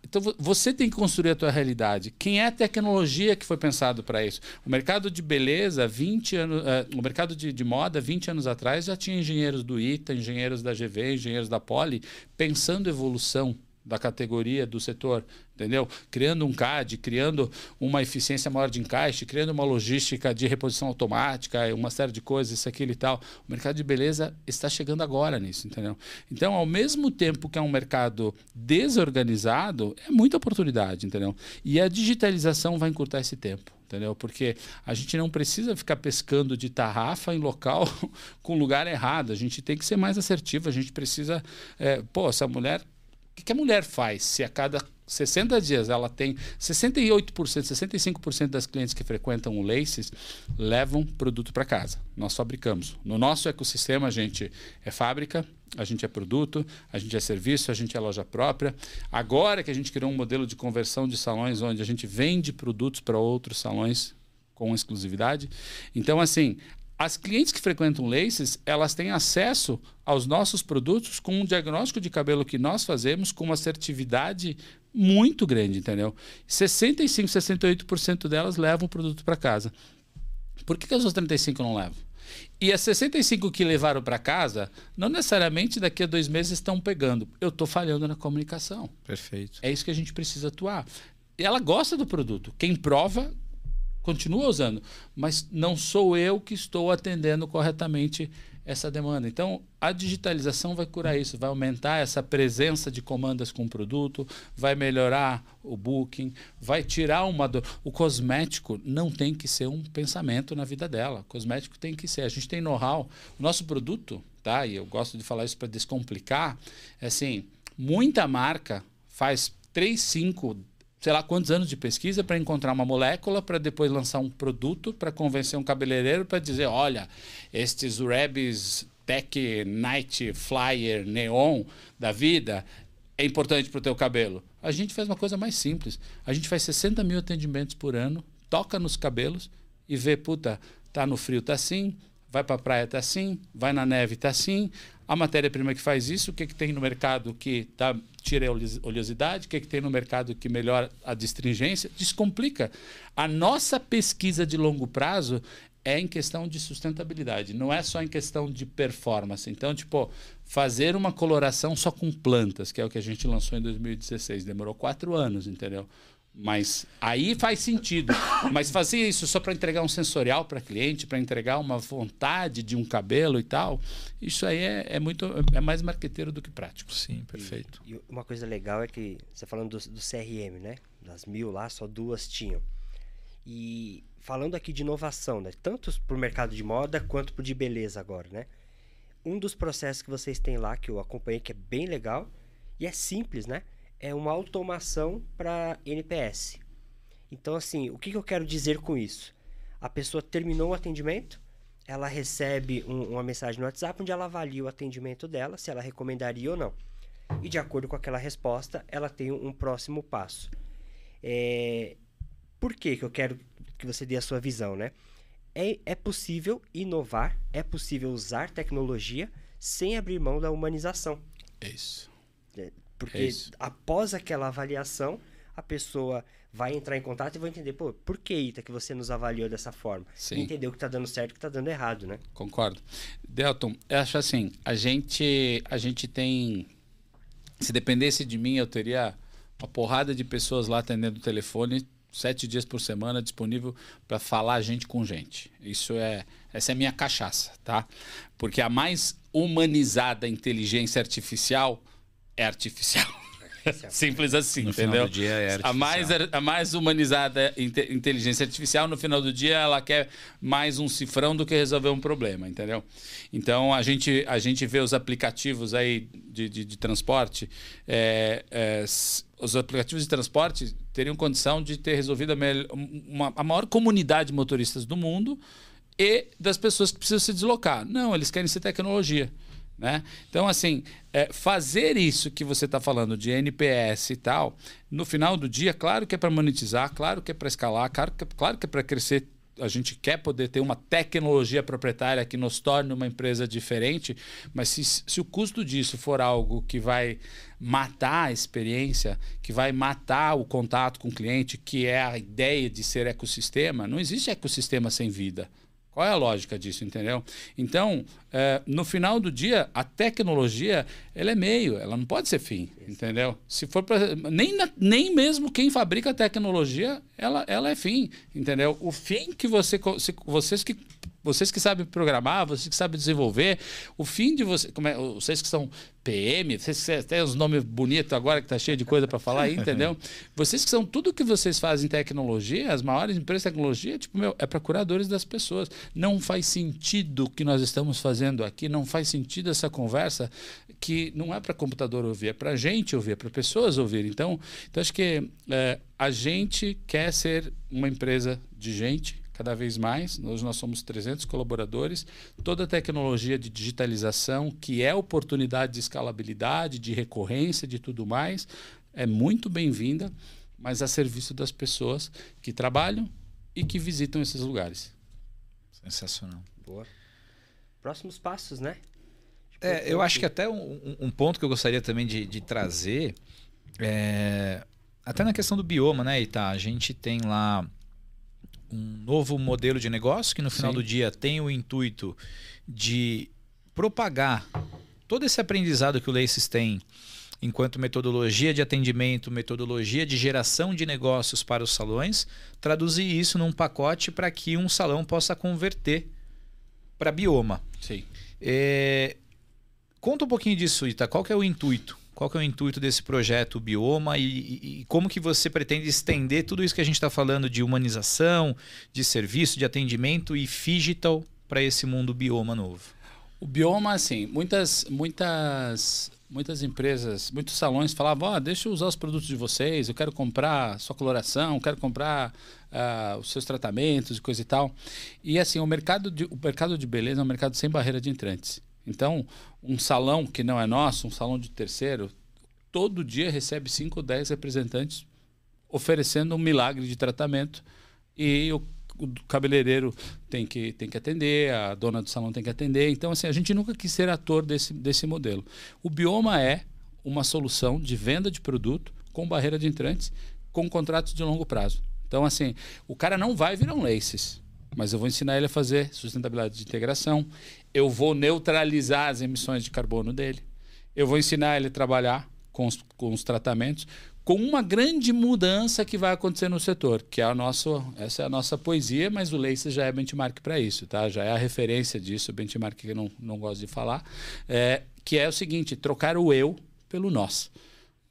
então, você tem que construir a tua realidade. Quem é a tecnologia que foi pensado para isso? O mercado de beleza, 20 anos, uh, o mercado de, de, moda, 20 anos atrás, já tinha engenheiros do ITA, engenheiros da GV, engenheiros da Poli, pensando evolução da categoria, do setor, entendeu? Criando um CAD, criando uma eficiência maior de encaixe, criando uma logística de reposição automática, uma série de coisas, isso, aquilo e tal. O mercado de beleza está chegando agora nisso, entendeu? Então, ao mesmo tempo que é um mercado desorganizado, é muita oportunidade, entendeu? E a digitalização vai encurtar esse tempo. Entendeu? Porque a gente não precisa ficar pescando de tarrafa em local com lugar errado. A gente tem que ser mais assertivo. A gente precisa. É, pô, essa mulher que, que a mulher faz se a cada 60 dias ela tem 68%, 65% das clientes que frequentam o Laces levam produto para casa. Nós fabricamos. No nosso ecossistema, a gente é fábrica, a gente é produto, a gente é serviço, a gente é loja própria. Agora que a gente criou um modelo de conversão de salões onde a gente vende produtos para outros salões com exclusividade. Então, assim, as clientes que frequentam Laces, elas têm acesso aos nossos produtos com um diagnóstico de cabelo que nós fazemos com uma assertividade muito grande, entendeu? 65, 68% delas levam o produto para casa. Por que, que as outras 35 não levam? E as 65 que levaram para casa, não necessariamente daqui a dois meses estão pegando. Eu estou falhando na comunicação. Perfeito. É isso que a gente precisa atuar. Ela gosta do produto. Quem prova, continua usando. Mas não sou eu que estou atendendo corretamente essa demanda. Então, a digitalização vai curar isso, vai aumentar essa presença de comandas com o produto, vai melhorar o booking, vai tirar uma dor. O cosmético não tem que ser um pensamento na vida dela. O cosmético tem que ser. A gente tem know-how. O nosso produto, tá? E eu gosto de falar isso para descomplicar. É assim, muita marca faz 3, 5, sei lá quantos anos de pesquisa para encontrar uma molécula para depois lançar um produto para convencer um cabeleireiro para dizer, olha, estes Rebs Tech Night Flyer Neon da vida é importante para o teu cabelo. A gente faz uma coisa mais simples. A gente faz 60 mil atendimentos por ano, toca nos cabelos e vê, puta, tá no frio, tá assim, vai para a praia, tá assim, vai na neve, tá assim, a matéria-prima que faz isso, o que, que tem no mercado que tá, tira a oleosidade, o que, que tem no mercado que melhora a distringência, descomplica. A nossa pesquisa de longo prazo é em questão de sustentabilidade, não é só em questão de performance. Então, tipo, fazer uma coloração só com plantas, que é o que a gente lançou em 2016, demorou quatro anos, entendeu? Mas aí faz sentido. Mas fazer isso só para entregar um sensorial para cliente, para entregar uma vontade de um cabelo e tal, isso aí é, é, muito é mais marqueteiro do que prático. Sim, perfeito. E, e uma coisa legal é que você falando do, do, CRM, né? Das mil lá, só duas tinham. E falando aqui de inovação, né? Tanto para o mercado de moda quanto para o de beleza agora, né? Um dos processos que vocês têm lá que eu acompanhei que é bem legal e é simples, né? É uma automação para NPS. Então, assim, o que, que, eu quero dizer com isso? A pessoa terminou o atendimento, ela recebe um, uma mensagem no WhatsApp onde ela avalia o atendimento dela, se ela recomendaria ou não. E de acordo com aquela resposta, ela tem um, um próximo passo. É... Por que, que eu quero que você dê a sua visão, né? É, é possível inovar, é possível usar tecnologia sem abrir mão da humanização. Isso. Porque é após aquela avaliação, a pessoa vai entrar em contato e vai entender, pô, por que, Ita, que você nos avaliou dessa forma? Sim. Entender o que está dando certo e o que está dando errado, né? Concordo. Delton, eu acho assim, a gente, a gente tem... Se dependesse de mim, eu teria uma porrada de pessoas lá atendendo o telefone sete dias por semana disponível para falar gente com gente. Isso é essa é a minha cachaça, tá? Porque a mais humanizada inteligência artificial é artificial. Simples assim, no entendeu? Final do dia é artificial. A mais, a mais humanizada inteligência artificial, no final do dia, ela quer mais um cifrão do que resolver um problema, entendeu? Então, a gente, a gente vê os aplicativos aí de, de, de transporte, é, é, os aplicativos de transporte teriam condição de ter resolvido a, uma, a maior comunidade de motoristas do mundo e das pessoas que precisam se deslocar. Não, eles querem ser tecnologia. Né? Então, assim, é, fazer isso que você está falando de NPS e tal, no final do dia, claro que é para monetizar, claro que é para escalar, claro que, claro que é para crescer. A gente quer poder ter uma tecnologia proprietária que nos torne uma empresa diferente, mas se, se o custo disso for algo que vai matar a experiência, que vai matar o contato com o cliente, que é a ideia de ser ecossistema, não existe ecossistema sem vida. Qual é a lógica disso, entendeu? Então, é, no final do dia, a tecnologia ela é meio, ela não pode ser fim, entendeu? Se for pra, nem, nem mesmo quem fabrica a tecnologia, ela, ela é fim, entendeu? O fim que você, se, vocês que vocês que sabem programar, vocês que sabem desenvolver, o fim de você, como é, vocês que são PM, vocês que têm os nomes bonitos agora que está cheio de coisa para falar aí, entendeu? vocês que são tudo que vocês fazem em tecnologia, as maiores empresas de tecnologia, tipo, meu, é para curadores das pessoas. Não faz sentido o que nós estamos fazendo aqui, não faz sentido essa conversa que não é para computador ouvir, é para gente ouvir, é para pessoas ouvir. Então, então acho que é, a gente quer ser uma empresa de gente, cada vez mais. Hoje nós somos 300 colaboradores. Toda a tecnologia de digitalização, que é oportunidade de escalabilidade, de recorrência, de tudo mais, é muito bem-vinda, mas a serviço das pessoas que trabalham e que visitam esses lugares. Sensacional. Boa. Próximos passos, né? É, eu acho que até um, um ponto que eu gostaria também de, de trazer é, até na questão do bioma, né, Ita? A gente tem lá um novo modelo de negócio que no final Sim. do dia tem o intuito de propagar todo esse aprendizado que o Laces tem enquanto metodologia de atendimento, metodologia de geração de negócios para os salões, traduzir isso num pacote para que um salão possa converter para bioma. Sim. É... Conta um pouquinho disso, Ita. Qual que é o intuito? Qual que é o intuito desse projeto Bioma e, e, como que você pretende estender tudo isso que a gente está falando de humanização, de serviço, de atendimento e digital para esse mundo bioma novo? O bioma, assim, muitas, muitas, muitas empresas, muitos salões falavam: oh, deixa eu usar os produtos de vocês, eu quero comprar sua coloração, quero comprar uh, os seus tratamentos e coisa e tal. E assim, o mercado de, o mercado de beleza é um mercado sem barreira de entrantes. Então, um salão que não é nosso, um salão de terceiro, todo dia recebe 5 ou 10 representantes oferecendo um milagre de tratamento e o, o, cabeleireiro tem que, tem que atender, a dona do salão tem que atender. Então, assim, a gente nunca quis ser ator desse, desse modelo. O Bioma é uma solução de venda de produto com barreira de entrantes, com contratos de longo prazo. Então, assim, o cara não vai virar um Laces, mas eu vou ensinar ele a fazer sustentabilidade de integração, eu vou neutralizar as emissões de carbono dele, eu vou ensinar ele a trabalhar com os, com os tratamentos, com uma grande mudança que vai acontecer no setor, que é a nossa, essa é a nossa poesia, mas o Lace já é benchmark para isso, tá? Já é a referência disso, benchmark que eu não, não gosto de falar, é, que é o seguinte, trocar o eu pelo nós.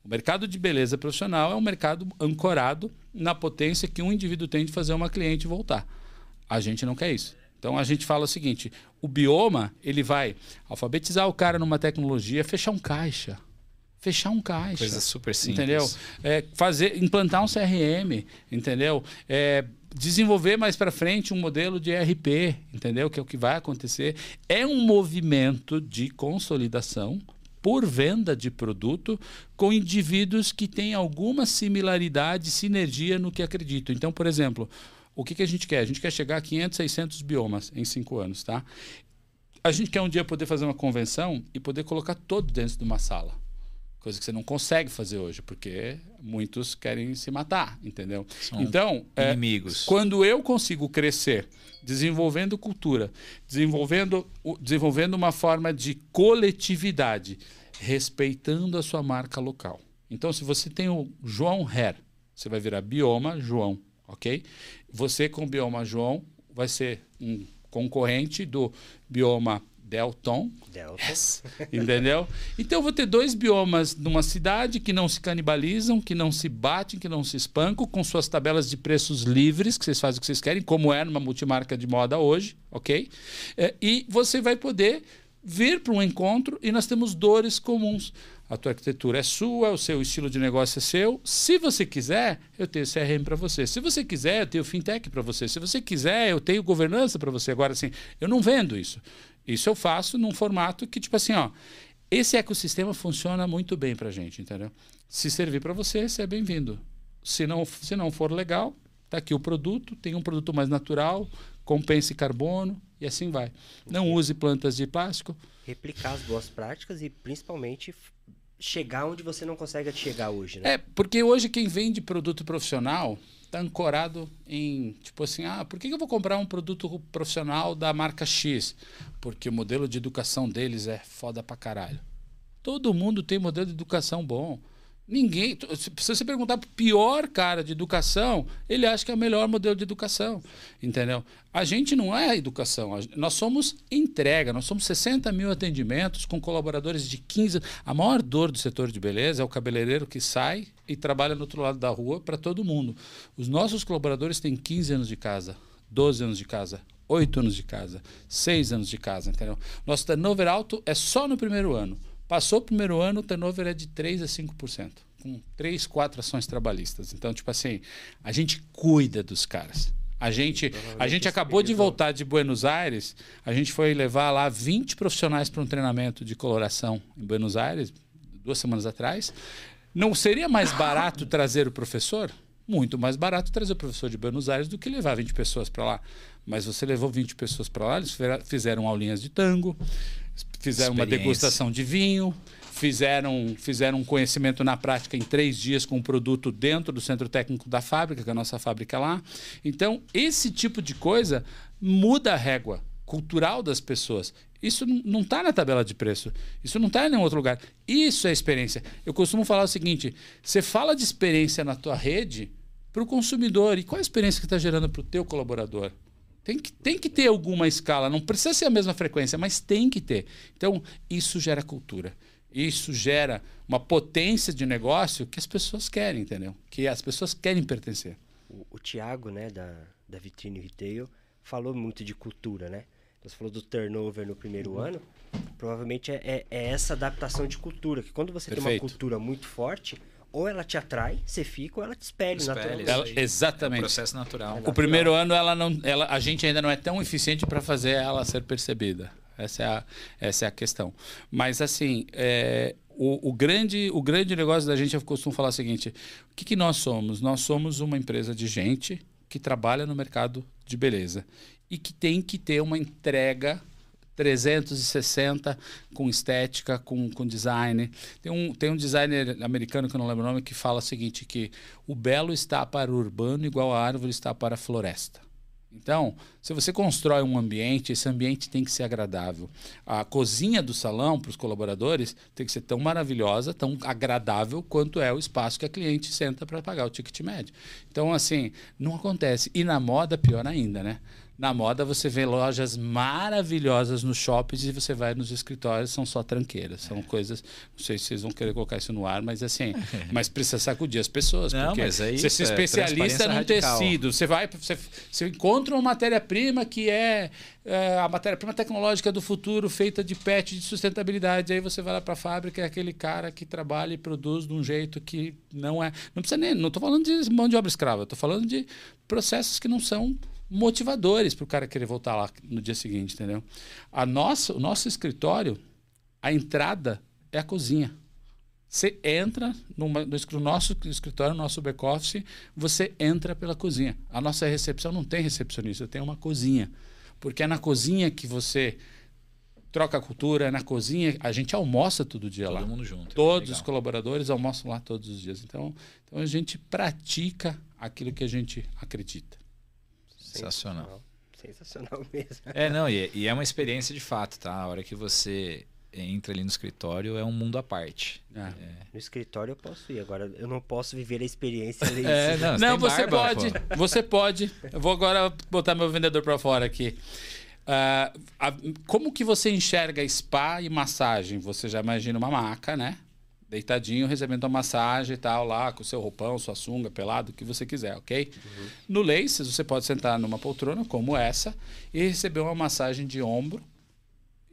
O mercado de beleza profissional é um mercado ancorado na potência que um indivíduo tem de fazer uma cliente voltar. A gente não quer isso. Então a gente fala o seguinte: o bioma ele vai alfabetizar o cara numa tecnologia, fechar um caixa. Fechar um caixa. Coisa super simples. Entendeu? É, fazer, implantar um CRM, entendeu? É, desenvolver mais para frente um modelo de ERP, entendeu? Que é o que vai acontecer. É um movimento de consolidação por venda de produto com indivíduos que têm alguma similaridade, sinergia no que acreditam. Então, por exemplo, o que, que a gente quer? A gente quer chegar a 500, 600 biomas em cinco anos, tá? A gente quer um dia poder fazer uma convenção e poder colocar todo dentro de uma sala. Coisa que você não consegue fazer hoje, porque muitos querem se matar, entendeu? São então, inimigos. É, quando eu consigo crescer, desenvolvendo cultura, desenvolvendo, desenvolvendo uma forma de coletividade, respeitando a sua marca local. Então, se você tem o João Her, você vai virar Bioma João ok? Você com o bioma João vai ser um concorrente do bioma Delton. Delta. Yes. Entendeu? Então eu vou ter dois biomas numa cidade que não se canibalizam, que não se batem, que não se espancam, com suas tabelas de preços livres, que vocês fazem o que vocês querem, como é numa multimarca de moda hoje, ok? É, e você vai poder vir para um encontro e nós temos dores comuns a tua arquitetura é sua, o seu estilo de negócio é seu. Se você quiser, eu tenho CRM para você. Se você quiser, eu tenho fintech para você. Se você quiser, eu tenho governança para você. Agora, assim, eu não vendo isso. Isso eu faço num formato que, tipo assim, ó, esse ecossistema funciona muito bem para gente, entendeu? Se servir para você, você é bem-vindo. Se não, se não for legal, tá aqui o produto, tem um produto mais natural, compense carbono e assim vai. Não use plantas de plástico. Replicar as boas práticas e principalmente chegar onde você não consegue chegar hoje, né? É, porque hoje quem vende produto profissional está ancorado em, tipo assim, ah, por que eu vou comprar um produto profissional da marca X? Porque o modelo de educação deles é foda pra caralho. Todo mundo tem modelo de educação bom. Ninguém. Se você perguntar para o pior cara de educação, ele acha que é o melhor modelo de educação. Entendeu? A gente não é a educação. Nós somos entrega. Nós somos 60 mil atendimentos com colaboradores de 15. A maior dor do setor de beleza é o cabeleireiro que sai e trabalha no outro lado da rua para todo mundo. Os nossos colaboradores têm 15 anos de casa, 12 anos de casa, 8 anos de casa, 6 anos de casa. Entendeu? Nosso turnover alto é só no primeiro ano. Passou o primeiro ano, o turnover é de 3 a 5%, com 3, 4 ações trabalhistas. Então, tipo assim, a gente cuida dos caras. A gente, a gente acabou de voltar de Buenos Aires, a gente foi levar lá 20 profissionais para um treinamento de coloração em Buenos Aires, duas semanas atrás. Não seria mais barato trazer o professor? muito mais barato trazer o professor de Buenos Aires do que levar 20 pessoas para lá. Mas você levou 20 pessoas para lá, eles fizeram aulinhas de tango, fizeram uma degustação de vinho, fizeram, fizeram um conhecimento na prática em três dias com o produto dentro do centro técnico da fábrica, que é a nossa fábrica lá. Então, esse tipo de coisa muda a régua cultural das pessoas. Isso não está na tabela de preço. Isso não está em nenhum outro lugar. Isso é experiência. Eu costumo falar o seguinte: você fala de experiência na tua rede para o consumidor. E qual a experiência que está gerando para o teu colaborador? Tem que, tem que ter alguma escala. Não precisa ser a mesma frequência, mas tem que ter. Então, isso gera cultura. Isso gera uma potência de negócio que as pessoas querem, entendeu? Que as pessoas querem pertencer. O, o Tiago, né, da, da Vitrine Retail, falou muito de cultura, né? Você falou do turnover no primeiro uhum. ano. Provavelmente é, é, é, essa adaptação de cultura. Que quando você Perfeito. tem uma cultura muito forte, ou ela te atrai, você fica, ou ela te espelha, naturalmente. Ela, exatamente. É um processo natural. É natural. O primeiro ano, ela não, ela, a gente ainda não é tão eficiente para fazer ela ser percebida. Essa é a, essa é a questão. Mas, assim, é, o, o, grande, o grande negócio da gente, eu costumo falar o seguinte: o que, que nós somos? Nós somos uma empresa de gente que trabalha no mercado de beleza e que tem que ter uma entrega 360 com estética, com, com design. Tem um, tem um designer americano que eu não lembro o nome que fala o seguinte, que o belo está para o urbano igual a árvore está para a floresta. Então, se você constrói um ambiente, esse ambiente tem que ser agradável. A cozinha do salão para os colaboradores tem que ser tão maravilhosa, tão agradável quanto é o espaço que a cliente senta para pagar o ticket médio. Então, assim, não acontece. E na moda, pior ainda, né? Na moda você vê lojas maravilhosas nos shoppings e você vai nos escritórios, são só tranqueiras. São é. coisas. Não sei se vocês vão querer colocar isso no ar, mas assim. mas precisa sacudir as pessoas. Não, porque é você se é especialista no tecido. Você vai, você, você encontra uma matéria-prima que é, é a matéria-prima tecnológica do futuro, feita de PET de sustentabilidade. Aí você vai lá para a fábrica, é aquele cara que trabalha e produz de um jeito que não é. Não precisa nem. Não estou falando de mão de obra escrava, estou falando de processos que não são motivadores para o cara querer voltar lá no dia seguinte, entendeu? A nossa, o nosso escritório, a entrada é a cozinha. Você entra numa, no nosso escritório, no nosso back-office, você entra pela cozinha. A nossa recepção não tem recepcionista, tem uma cozinha. Porque é na cozinha que você troca a cultura, é na cozinha. A gente almoça todo dia todo lá. Todo mundo junto. Todos os colaboradores almoçam lá todos os dias. Então, então a gente pratica aquilo que a gente acredita. Sensacional. Sensacional mesmo. É, não, e, e, é uma experiência de fato, tá? A hora que você entra ali no escritório é um mundo à parte. É. É. No escritório eu posso ir, agora eu não posso viver a experiência. é, não, não você barba, pode, pô. você pode. Eu vou agora botar meu vendedor para fora aqui. Uh, a, como que você enxerga spa e massagem? Você já imagina uma maca, né? Deitadinho, recebendo uma massagem e tal, lá, com seu roupão, sua sunga, pelado, o que você quiser, ok? Uhum. No Laces, você pode sentar numa poltrona como essa e receber uma massagem de ombro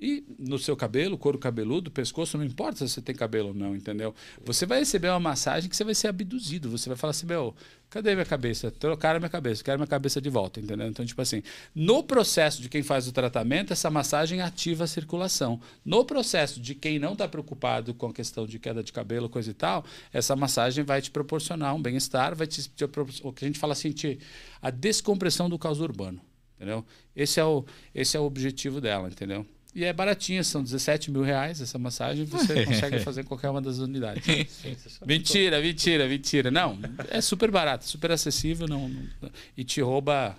e no seu cabelo, couro cabeludo, pescoço, não importa se você tem cabelo ou não, entendeu? Você vai receber uma massagem que você vai ser abduzido. Você vai falar assim, meu, cadê minha cabeça? Trocaram minha cabeça, quero minha cabeça de volta, entendeu? Então, tipo assim, no processo de quem faz o tratamento, essa massagem ativa a circulação. No processo de quem não está preocupado com a questão de queda de cabelo, coisa e tal, essa massagem vai te proporcionar um bem-estar, vai te, te o que a gente fala assim, te, a descompressão do caos urbano, entendeu? Esse é o, esse é o objetivo dela, entendeu? E é baratinha, são 17 mil reais essa massagem, você consegue fazer em qualquer uma das unidades. mentira, mentira, mentira. Não, é super barato, super acessível não, não e te rouba.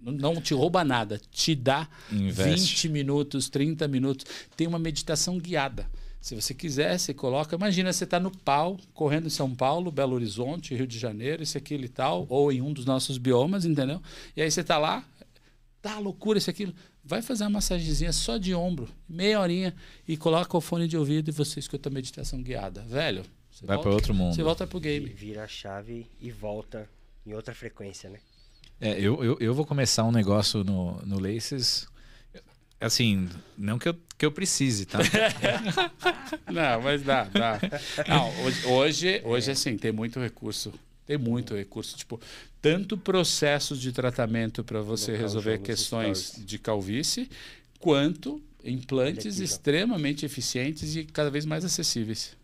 Não te rouba nada, te dá Investe. 20 minutos, 30 minutos. Tem uma meditação guiada. Se você quiser, você coloca. Imagina, você está no pau, correndo em São Paulo, Belo Horizonte, Rio de Janeiro, esse aquilo e tal, ou em um dos nossos biomas, entendeu? E aí você está lá, tá loucura isso aquilo. Vai fazer uma massagenzinha só de ombro, meia horinha, e coloca o fone de ouvido e você escuta a meditação guiada. Velho, vai para outro mundo. Você volta pro game. Vira a chave e volta em outra frequência, né? É, eu, eu, eu vou começar um negócio no, no Laces. Assim, não que eu, que eu precise, tá? não, mas dá, dá. Não, hoje, hoje, hoje é. assim, tem muito recurso tem muito recurso, tipo, tanto processos de tratamento para você resolver questões de calvície, quanto implantes extremamente eficientes e cada vez mais acessíveis.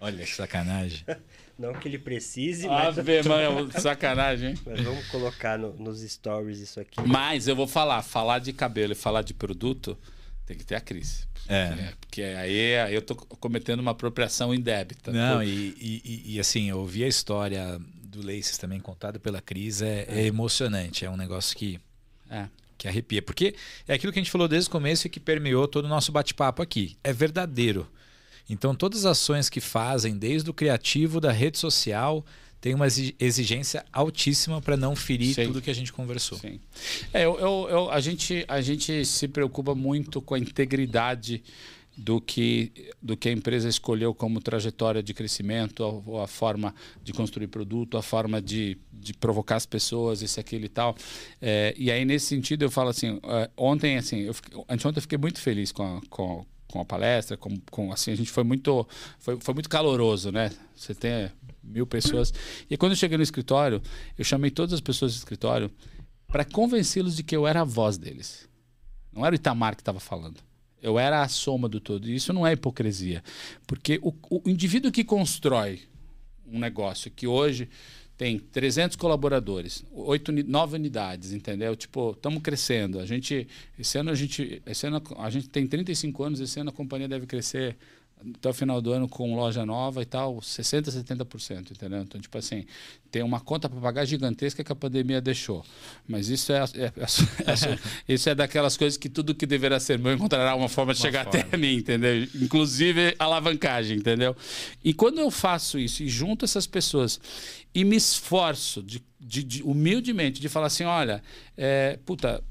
Olha que sacanagem. Não que ele precise, Ah, mas, mano, sacanagem, hein? mas vamos colocar no- nos stories isso aqui. Mas eu vou falar, falar de cabelo e falar de produto, tem que ter a Cris. É. Porque, porque aí, aí eu tô cometendo uma apropriação indébita. Não, Pô, e, e- e- e, assim, eu ouvi a história do Laces também contada pela Cris, é, é emocionante. É um negócio que, é. que arrepia. Porque é aquilo que a gente falou desde o começo e que permeou todo o nosso bate-papo aqui. É verdadeiro. Então, todas as ações que fazem, desde o criativo da rede social, tem uma exi- exigência altíssima para não ferir Sim. tudo que a gente conversou. Sim. É, eu, eu- eu- a, gente, a gente se preocupa muito com a integridade do que, do que a empresa escolheu como trajetória de crescimento, a, a forma de construir produto, a forma de, de provocar as pessoas, esse, aquilo e tal. É, e aí, nesse sentido, eu falo assim, é, ontem, assim, eu fiquei, anteontem eu fiquei muito feliz com a, com, com a palestra, com, com, assim, a gente foi muito, foi, foi muito caloroso, né? Você tem mil pessoas. E quando eu cheguei no escritório, eu chamei todas as pessoas do escritório para convencê-los de que eu era a voz deles. Não era o Itamar que estava falando. Eu era a soma do todo. E isso não é hipocrisia. Porque o, o indivíduo que constrói um negócio que hoje tem 300 colaboradores, 8, 9 unidades, entendeu? Tipo, estamos crescendo. A gente, esse ano a gente, esse ano a gente tem 35 anos, esse ano a companhia deve crescer até o final do ano com loja nova e tal, 60, 70%, entendeu? Então, tipo assim, tem uma conta para pagar gigantesca que a pandemia deixou. Mas isso é, é- é- é- isso é daquelas coisas que tudo que deverá ser meu encontrará uma forma de chegar até mim, entendeu? Inclusive alavancagem, entendeu? E quando eu faço isso e junto essas pessoas e me esforço de, de- de- humildemente de falar assim, olha, é, puta,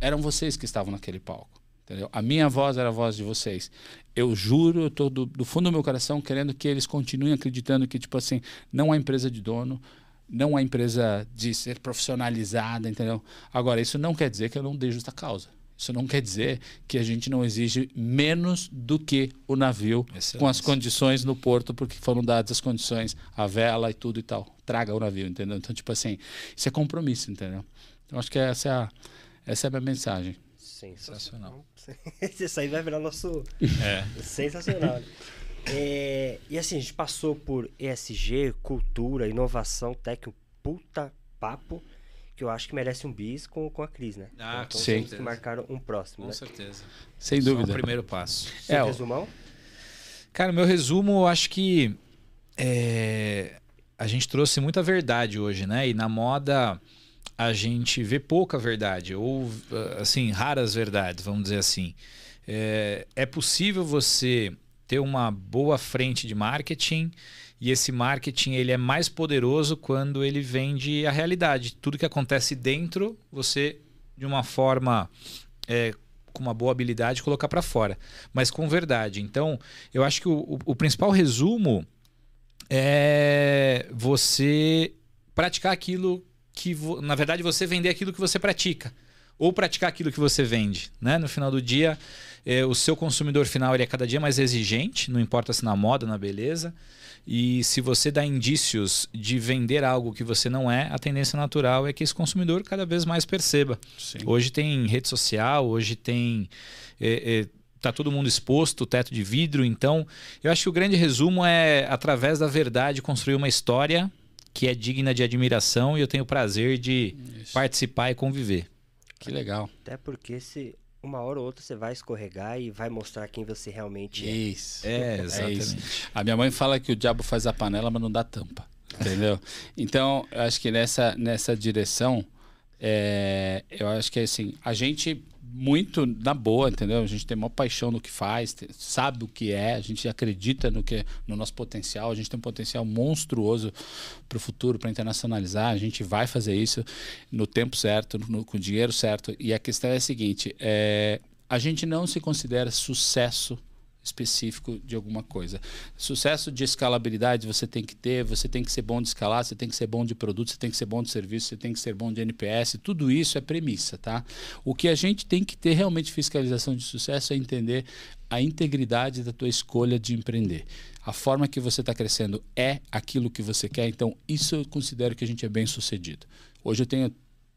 eram vocês que estavam naquele palco. Entendeu? A minha voz era a voz de vocês. Eu juro, eu estou do, do fundo do meu coração querendo que eles continuem acreditando que, tipo assim, não há empresa de dono, não há empresa de ser profissionalizada, entendeu? Agora, isso não quer dizer que eu não dei justa causa. Isso não quer dizer que a gente não exige menos do que o navio Excelente. com as condições no porto, porque foram dadas as condições, a vela e tudo e tal. Traga o navio, entendeu? Então, tipo assim, isso é compromisso, entendeu? Então, acho que essa é a, essa é a minha mensagem. Sensacional. Isso aí vai virar nosso. É. Sensacional. É, e assim, a gente passou por ESG, cultura, inovação, tech, um puta papo que eu acho que merece um bis com, com a Cris, né? Ah, então com temos que certeza. marcar um próximo, né? certeza. Sem Só dúvida. o primeiro passo. Seu É, o- resumão? Cara, meu resumo, eu acho que é, a gente trouxe muita verdade hoje, né? E na moda a gente vê pouca verdade, ou assim, raras verdades, vamos dizer assim. É, é possível você ter uma boa frente de marketing e esse marketing ele é mais poderoso quando ele vende a realidade. Tudo que acontece dentro, você, de uma forma é, com uma boa habilidade, colocar para fora, mas com verdade. Então, eu acho que o, o- o principal resumo é você praticar aquilo que, na verdade, você vender aquilo que você pratica. Ou praticar aquilo que você vende. Né? No final do dia, eh, o seu consumidor final ele é cada dia mais exigente, não importa se na moda, na beleza. E se você dá indícios de vender algo que você não é, a tendência natural é que esse consumidor cada vez mais perceba. Sim. Hoje tem rede social, hoje tem. É, é, tá todo mundo exposto, teto de vidro. Então, eu acho que o grande resumo é, através da verdade, construir uma história que é digna de admiração e eu tenho o prazer de Isso. participar e conviver. Que legal. Até porque se uma hora ou outra você vai escorregar e vai mostrar quem você realmente é. Isso. É, isso. exatamente. A minha mãe fala que o diabo faz a panela, mas não dá tampa. Entendeu? Então, eu acho que nessa, nessa direção, é, eu acho que assim, a gente muito na boa, entendeu? A gente tem maior paixão no que faz, sabe o que é, a gente acredita no que no nosso potencial, a gente tem um potencial monstruoso para o futuro, para internacionalizar, a gente vai fazer isso no tempo certo, no- com o dinheiro certo. E a questão é a seguinte: é, a gente não se considera sucesso específico de alguma coisa. Sucesso de escalabilidade você tem que ter, você tem que ser bom de escalar, você tem que ser bom de produto, você tem que ser bom de serviço, você tem que ser bom de NPS, tudo isso é premissa, tá? O que a gente tem que ter realmente fiscalização de sucesso é entender a integridade da tua escolha de empreender. A forma que você está crescendo é aquilo que você quer, então isso eu considero que a gente é bem sucedido. Hoje eu tenho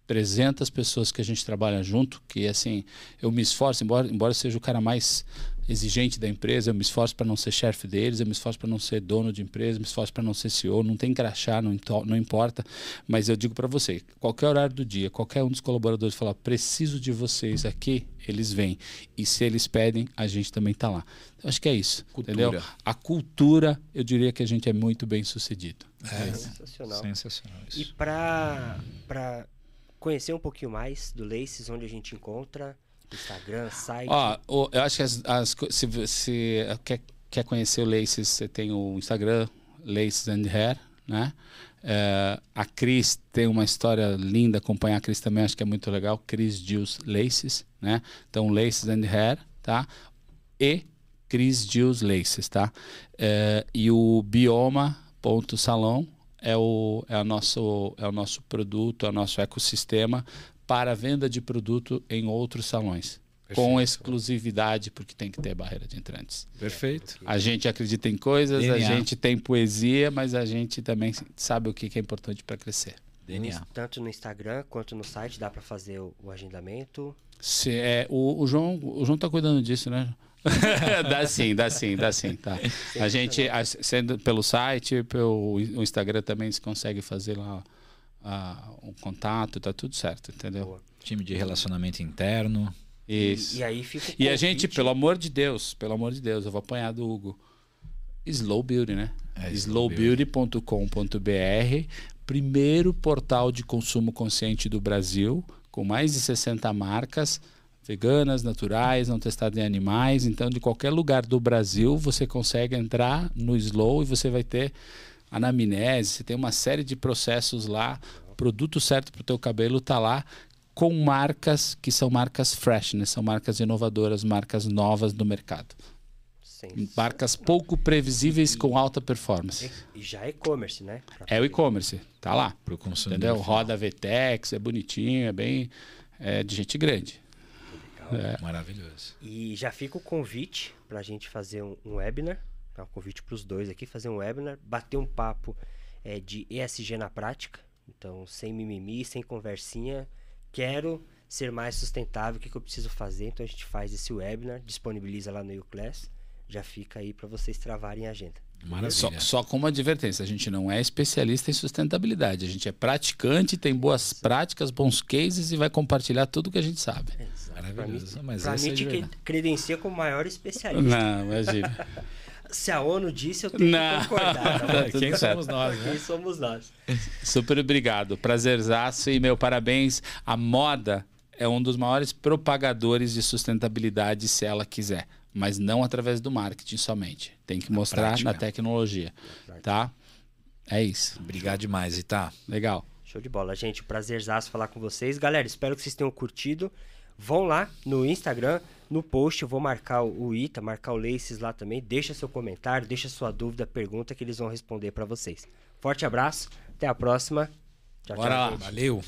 300 pessoas que a gente trabalha junto, que assim, eu me esforço, embora, embora seja o cara mais exigente da empresa, eu me esforço para não ser chefe deles, eu me esforço para não ser dono de empresa, eu me esforço para não ser CEO, não tem crachá, não, não importa, mas eu digo para você, qualquer horário do dia, qualquer um dos colaboradores falar, preciso de vocês aqui, eles vêm. E se eles pedem, a gente também está lá. Eu acho que é isso, cultura. entendeu? A cultura, eu diria que a gente é muito bem sucedido. É, é sensacional. Sensacional isso. E para conhecer um pouquinho mais do Laces, onde a gente encontra, Instagram, site. Ó, eu acho que as, as, se você quer, quer conhecer o Laces, você tem o Instagram, Laces and Hair, né? É, a Cris tem uma história linda, acompanhar a Cris também acho que é muito legal. Cris Jules Laces, né? Então, Laces and Hair, tá? E Cris Jules Laces, tá? É, e o Bioma.salão é o, é, o nosso, é o nosso produto, é o nosso ecossistema para venda de produto em outros salões. Perfeito. Com exclusividade, porque tem que ter barreira de entrantes. Perfeito. A gente acredita em coisas, DNA. a gente tem poesia, mas a gente também sabe o que é importante para crescer. DNA. Tanto no Instagram quanto no site dá para fazer o, o, agendamento. Se, é, o, o, João, o João tá cuidando disso, né? dá sim, dá sim, dá sim, tá. A gente, sendo pelo site, pelo Instagram também se consegue fazer lá uh, um contato, tá tudo certo, entendeu? Boa. Time de relacionamento interno. Isso. E, e aí fica E a gente, pelo amor de Deus, pelo amor de Deus, eu vou apanhar do Hugo. Slow Beauty, né? É, Slowbeauty.com.br, primeiro portal de consumo consciente do Brasil, com mais de 60 marcas veganas, naturais, não testadas em animais. Então, de qualquer lugar do Brasil, você consegue entrar no Slow e você vai ter anamnese, você tem uma série de processos lá, produto certo para o teu cabelo está lá com marcas que são marcas fresh, né? são marcas inovadoras, marcas novas do mercado. Marcas pouco previsíveis e, com alta performance. E já é e-commerce, né? é o e-commerce, tá lá. Pro consumidor. Entendeu? Roda VTEX, é bonitinho, é bem é de gente grande. É. Maravilhoso. E já fica o convite para a gente fazer um, um webinar é um convite para os dois aqui, fazer um webinar, bater um papo é, de ESG na prática. Então, sem mimimi, sem conversinha. Quero ser mais sustentável, o que, que eu preciso fazer? Então, a gente faz esse webinar, disponibiliza lá no YouClass. Já fica aí para vocês travarem a agenda. Maravilha. Só, só com uma advertência, a gente não é especialista em sustentabilidade, a gente é praticante, tem boas práticas, bons cases e vai compartilhar tudo que a gente sabe. Maravilhoso. Para mim, pra mim te credencia como maior especialista. Não, imagina. se a ONU disse, eu tenho não. que concordar. Tá Quem somos nós, né? Quem somos nós. Super obrigado. Prazerzaço e meu parabéns. A moda é um dos maiores propagadores de sustentabilidade se ela quiser, mas não através do marketing somente. Tem que na mostrar prática. na tecnologia, tá? É isso. Obrigado demais, Ita. Legal. Show de bola, gente. Prazerzaço falar com vocês. Galera, espero que vocês tenham curtido. Vão lá no Instagram, no post eu vou marcar o Ita, marcar o Laces lá também. Deixa seu comentário, deixa sua dúvida, pergunta que eles vão responder para vocês. Forte abraço, até a próxima. Tchau, Bora tchau. Lá. Valeu.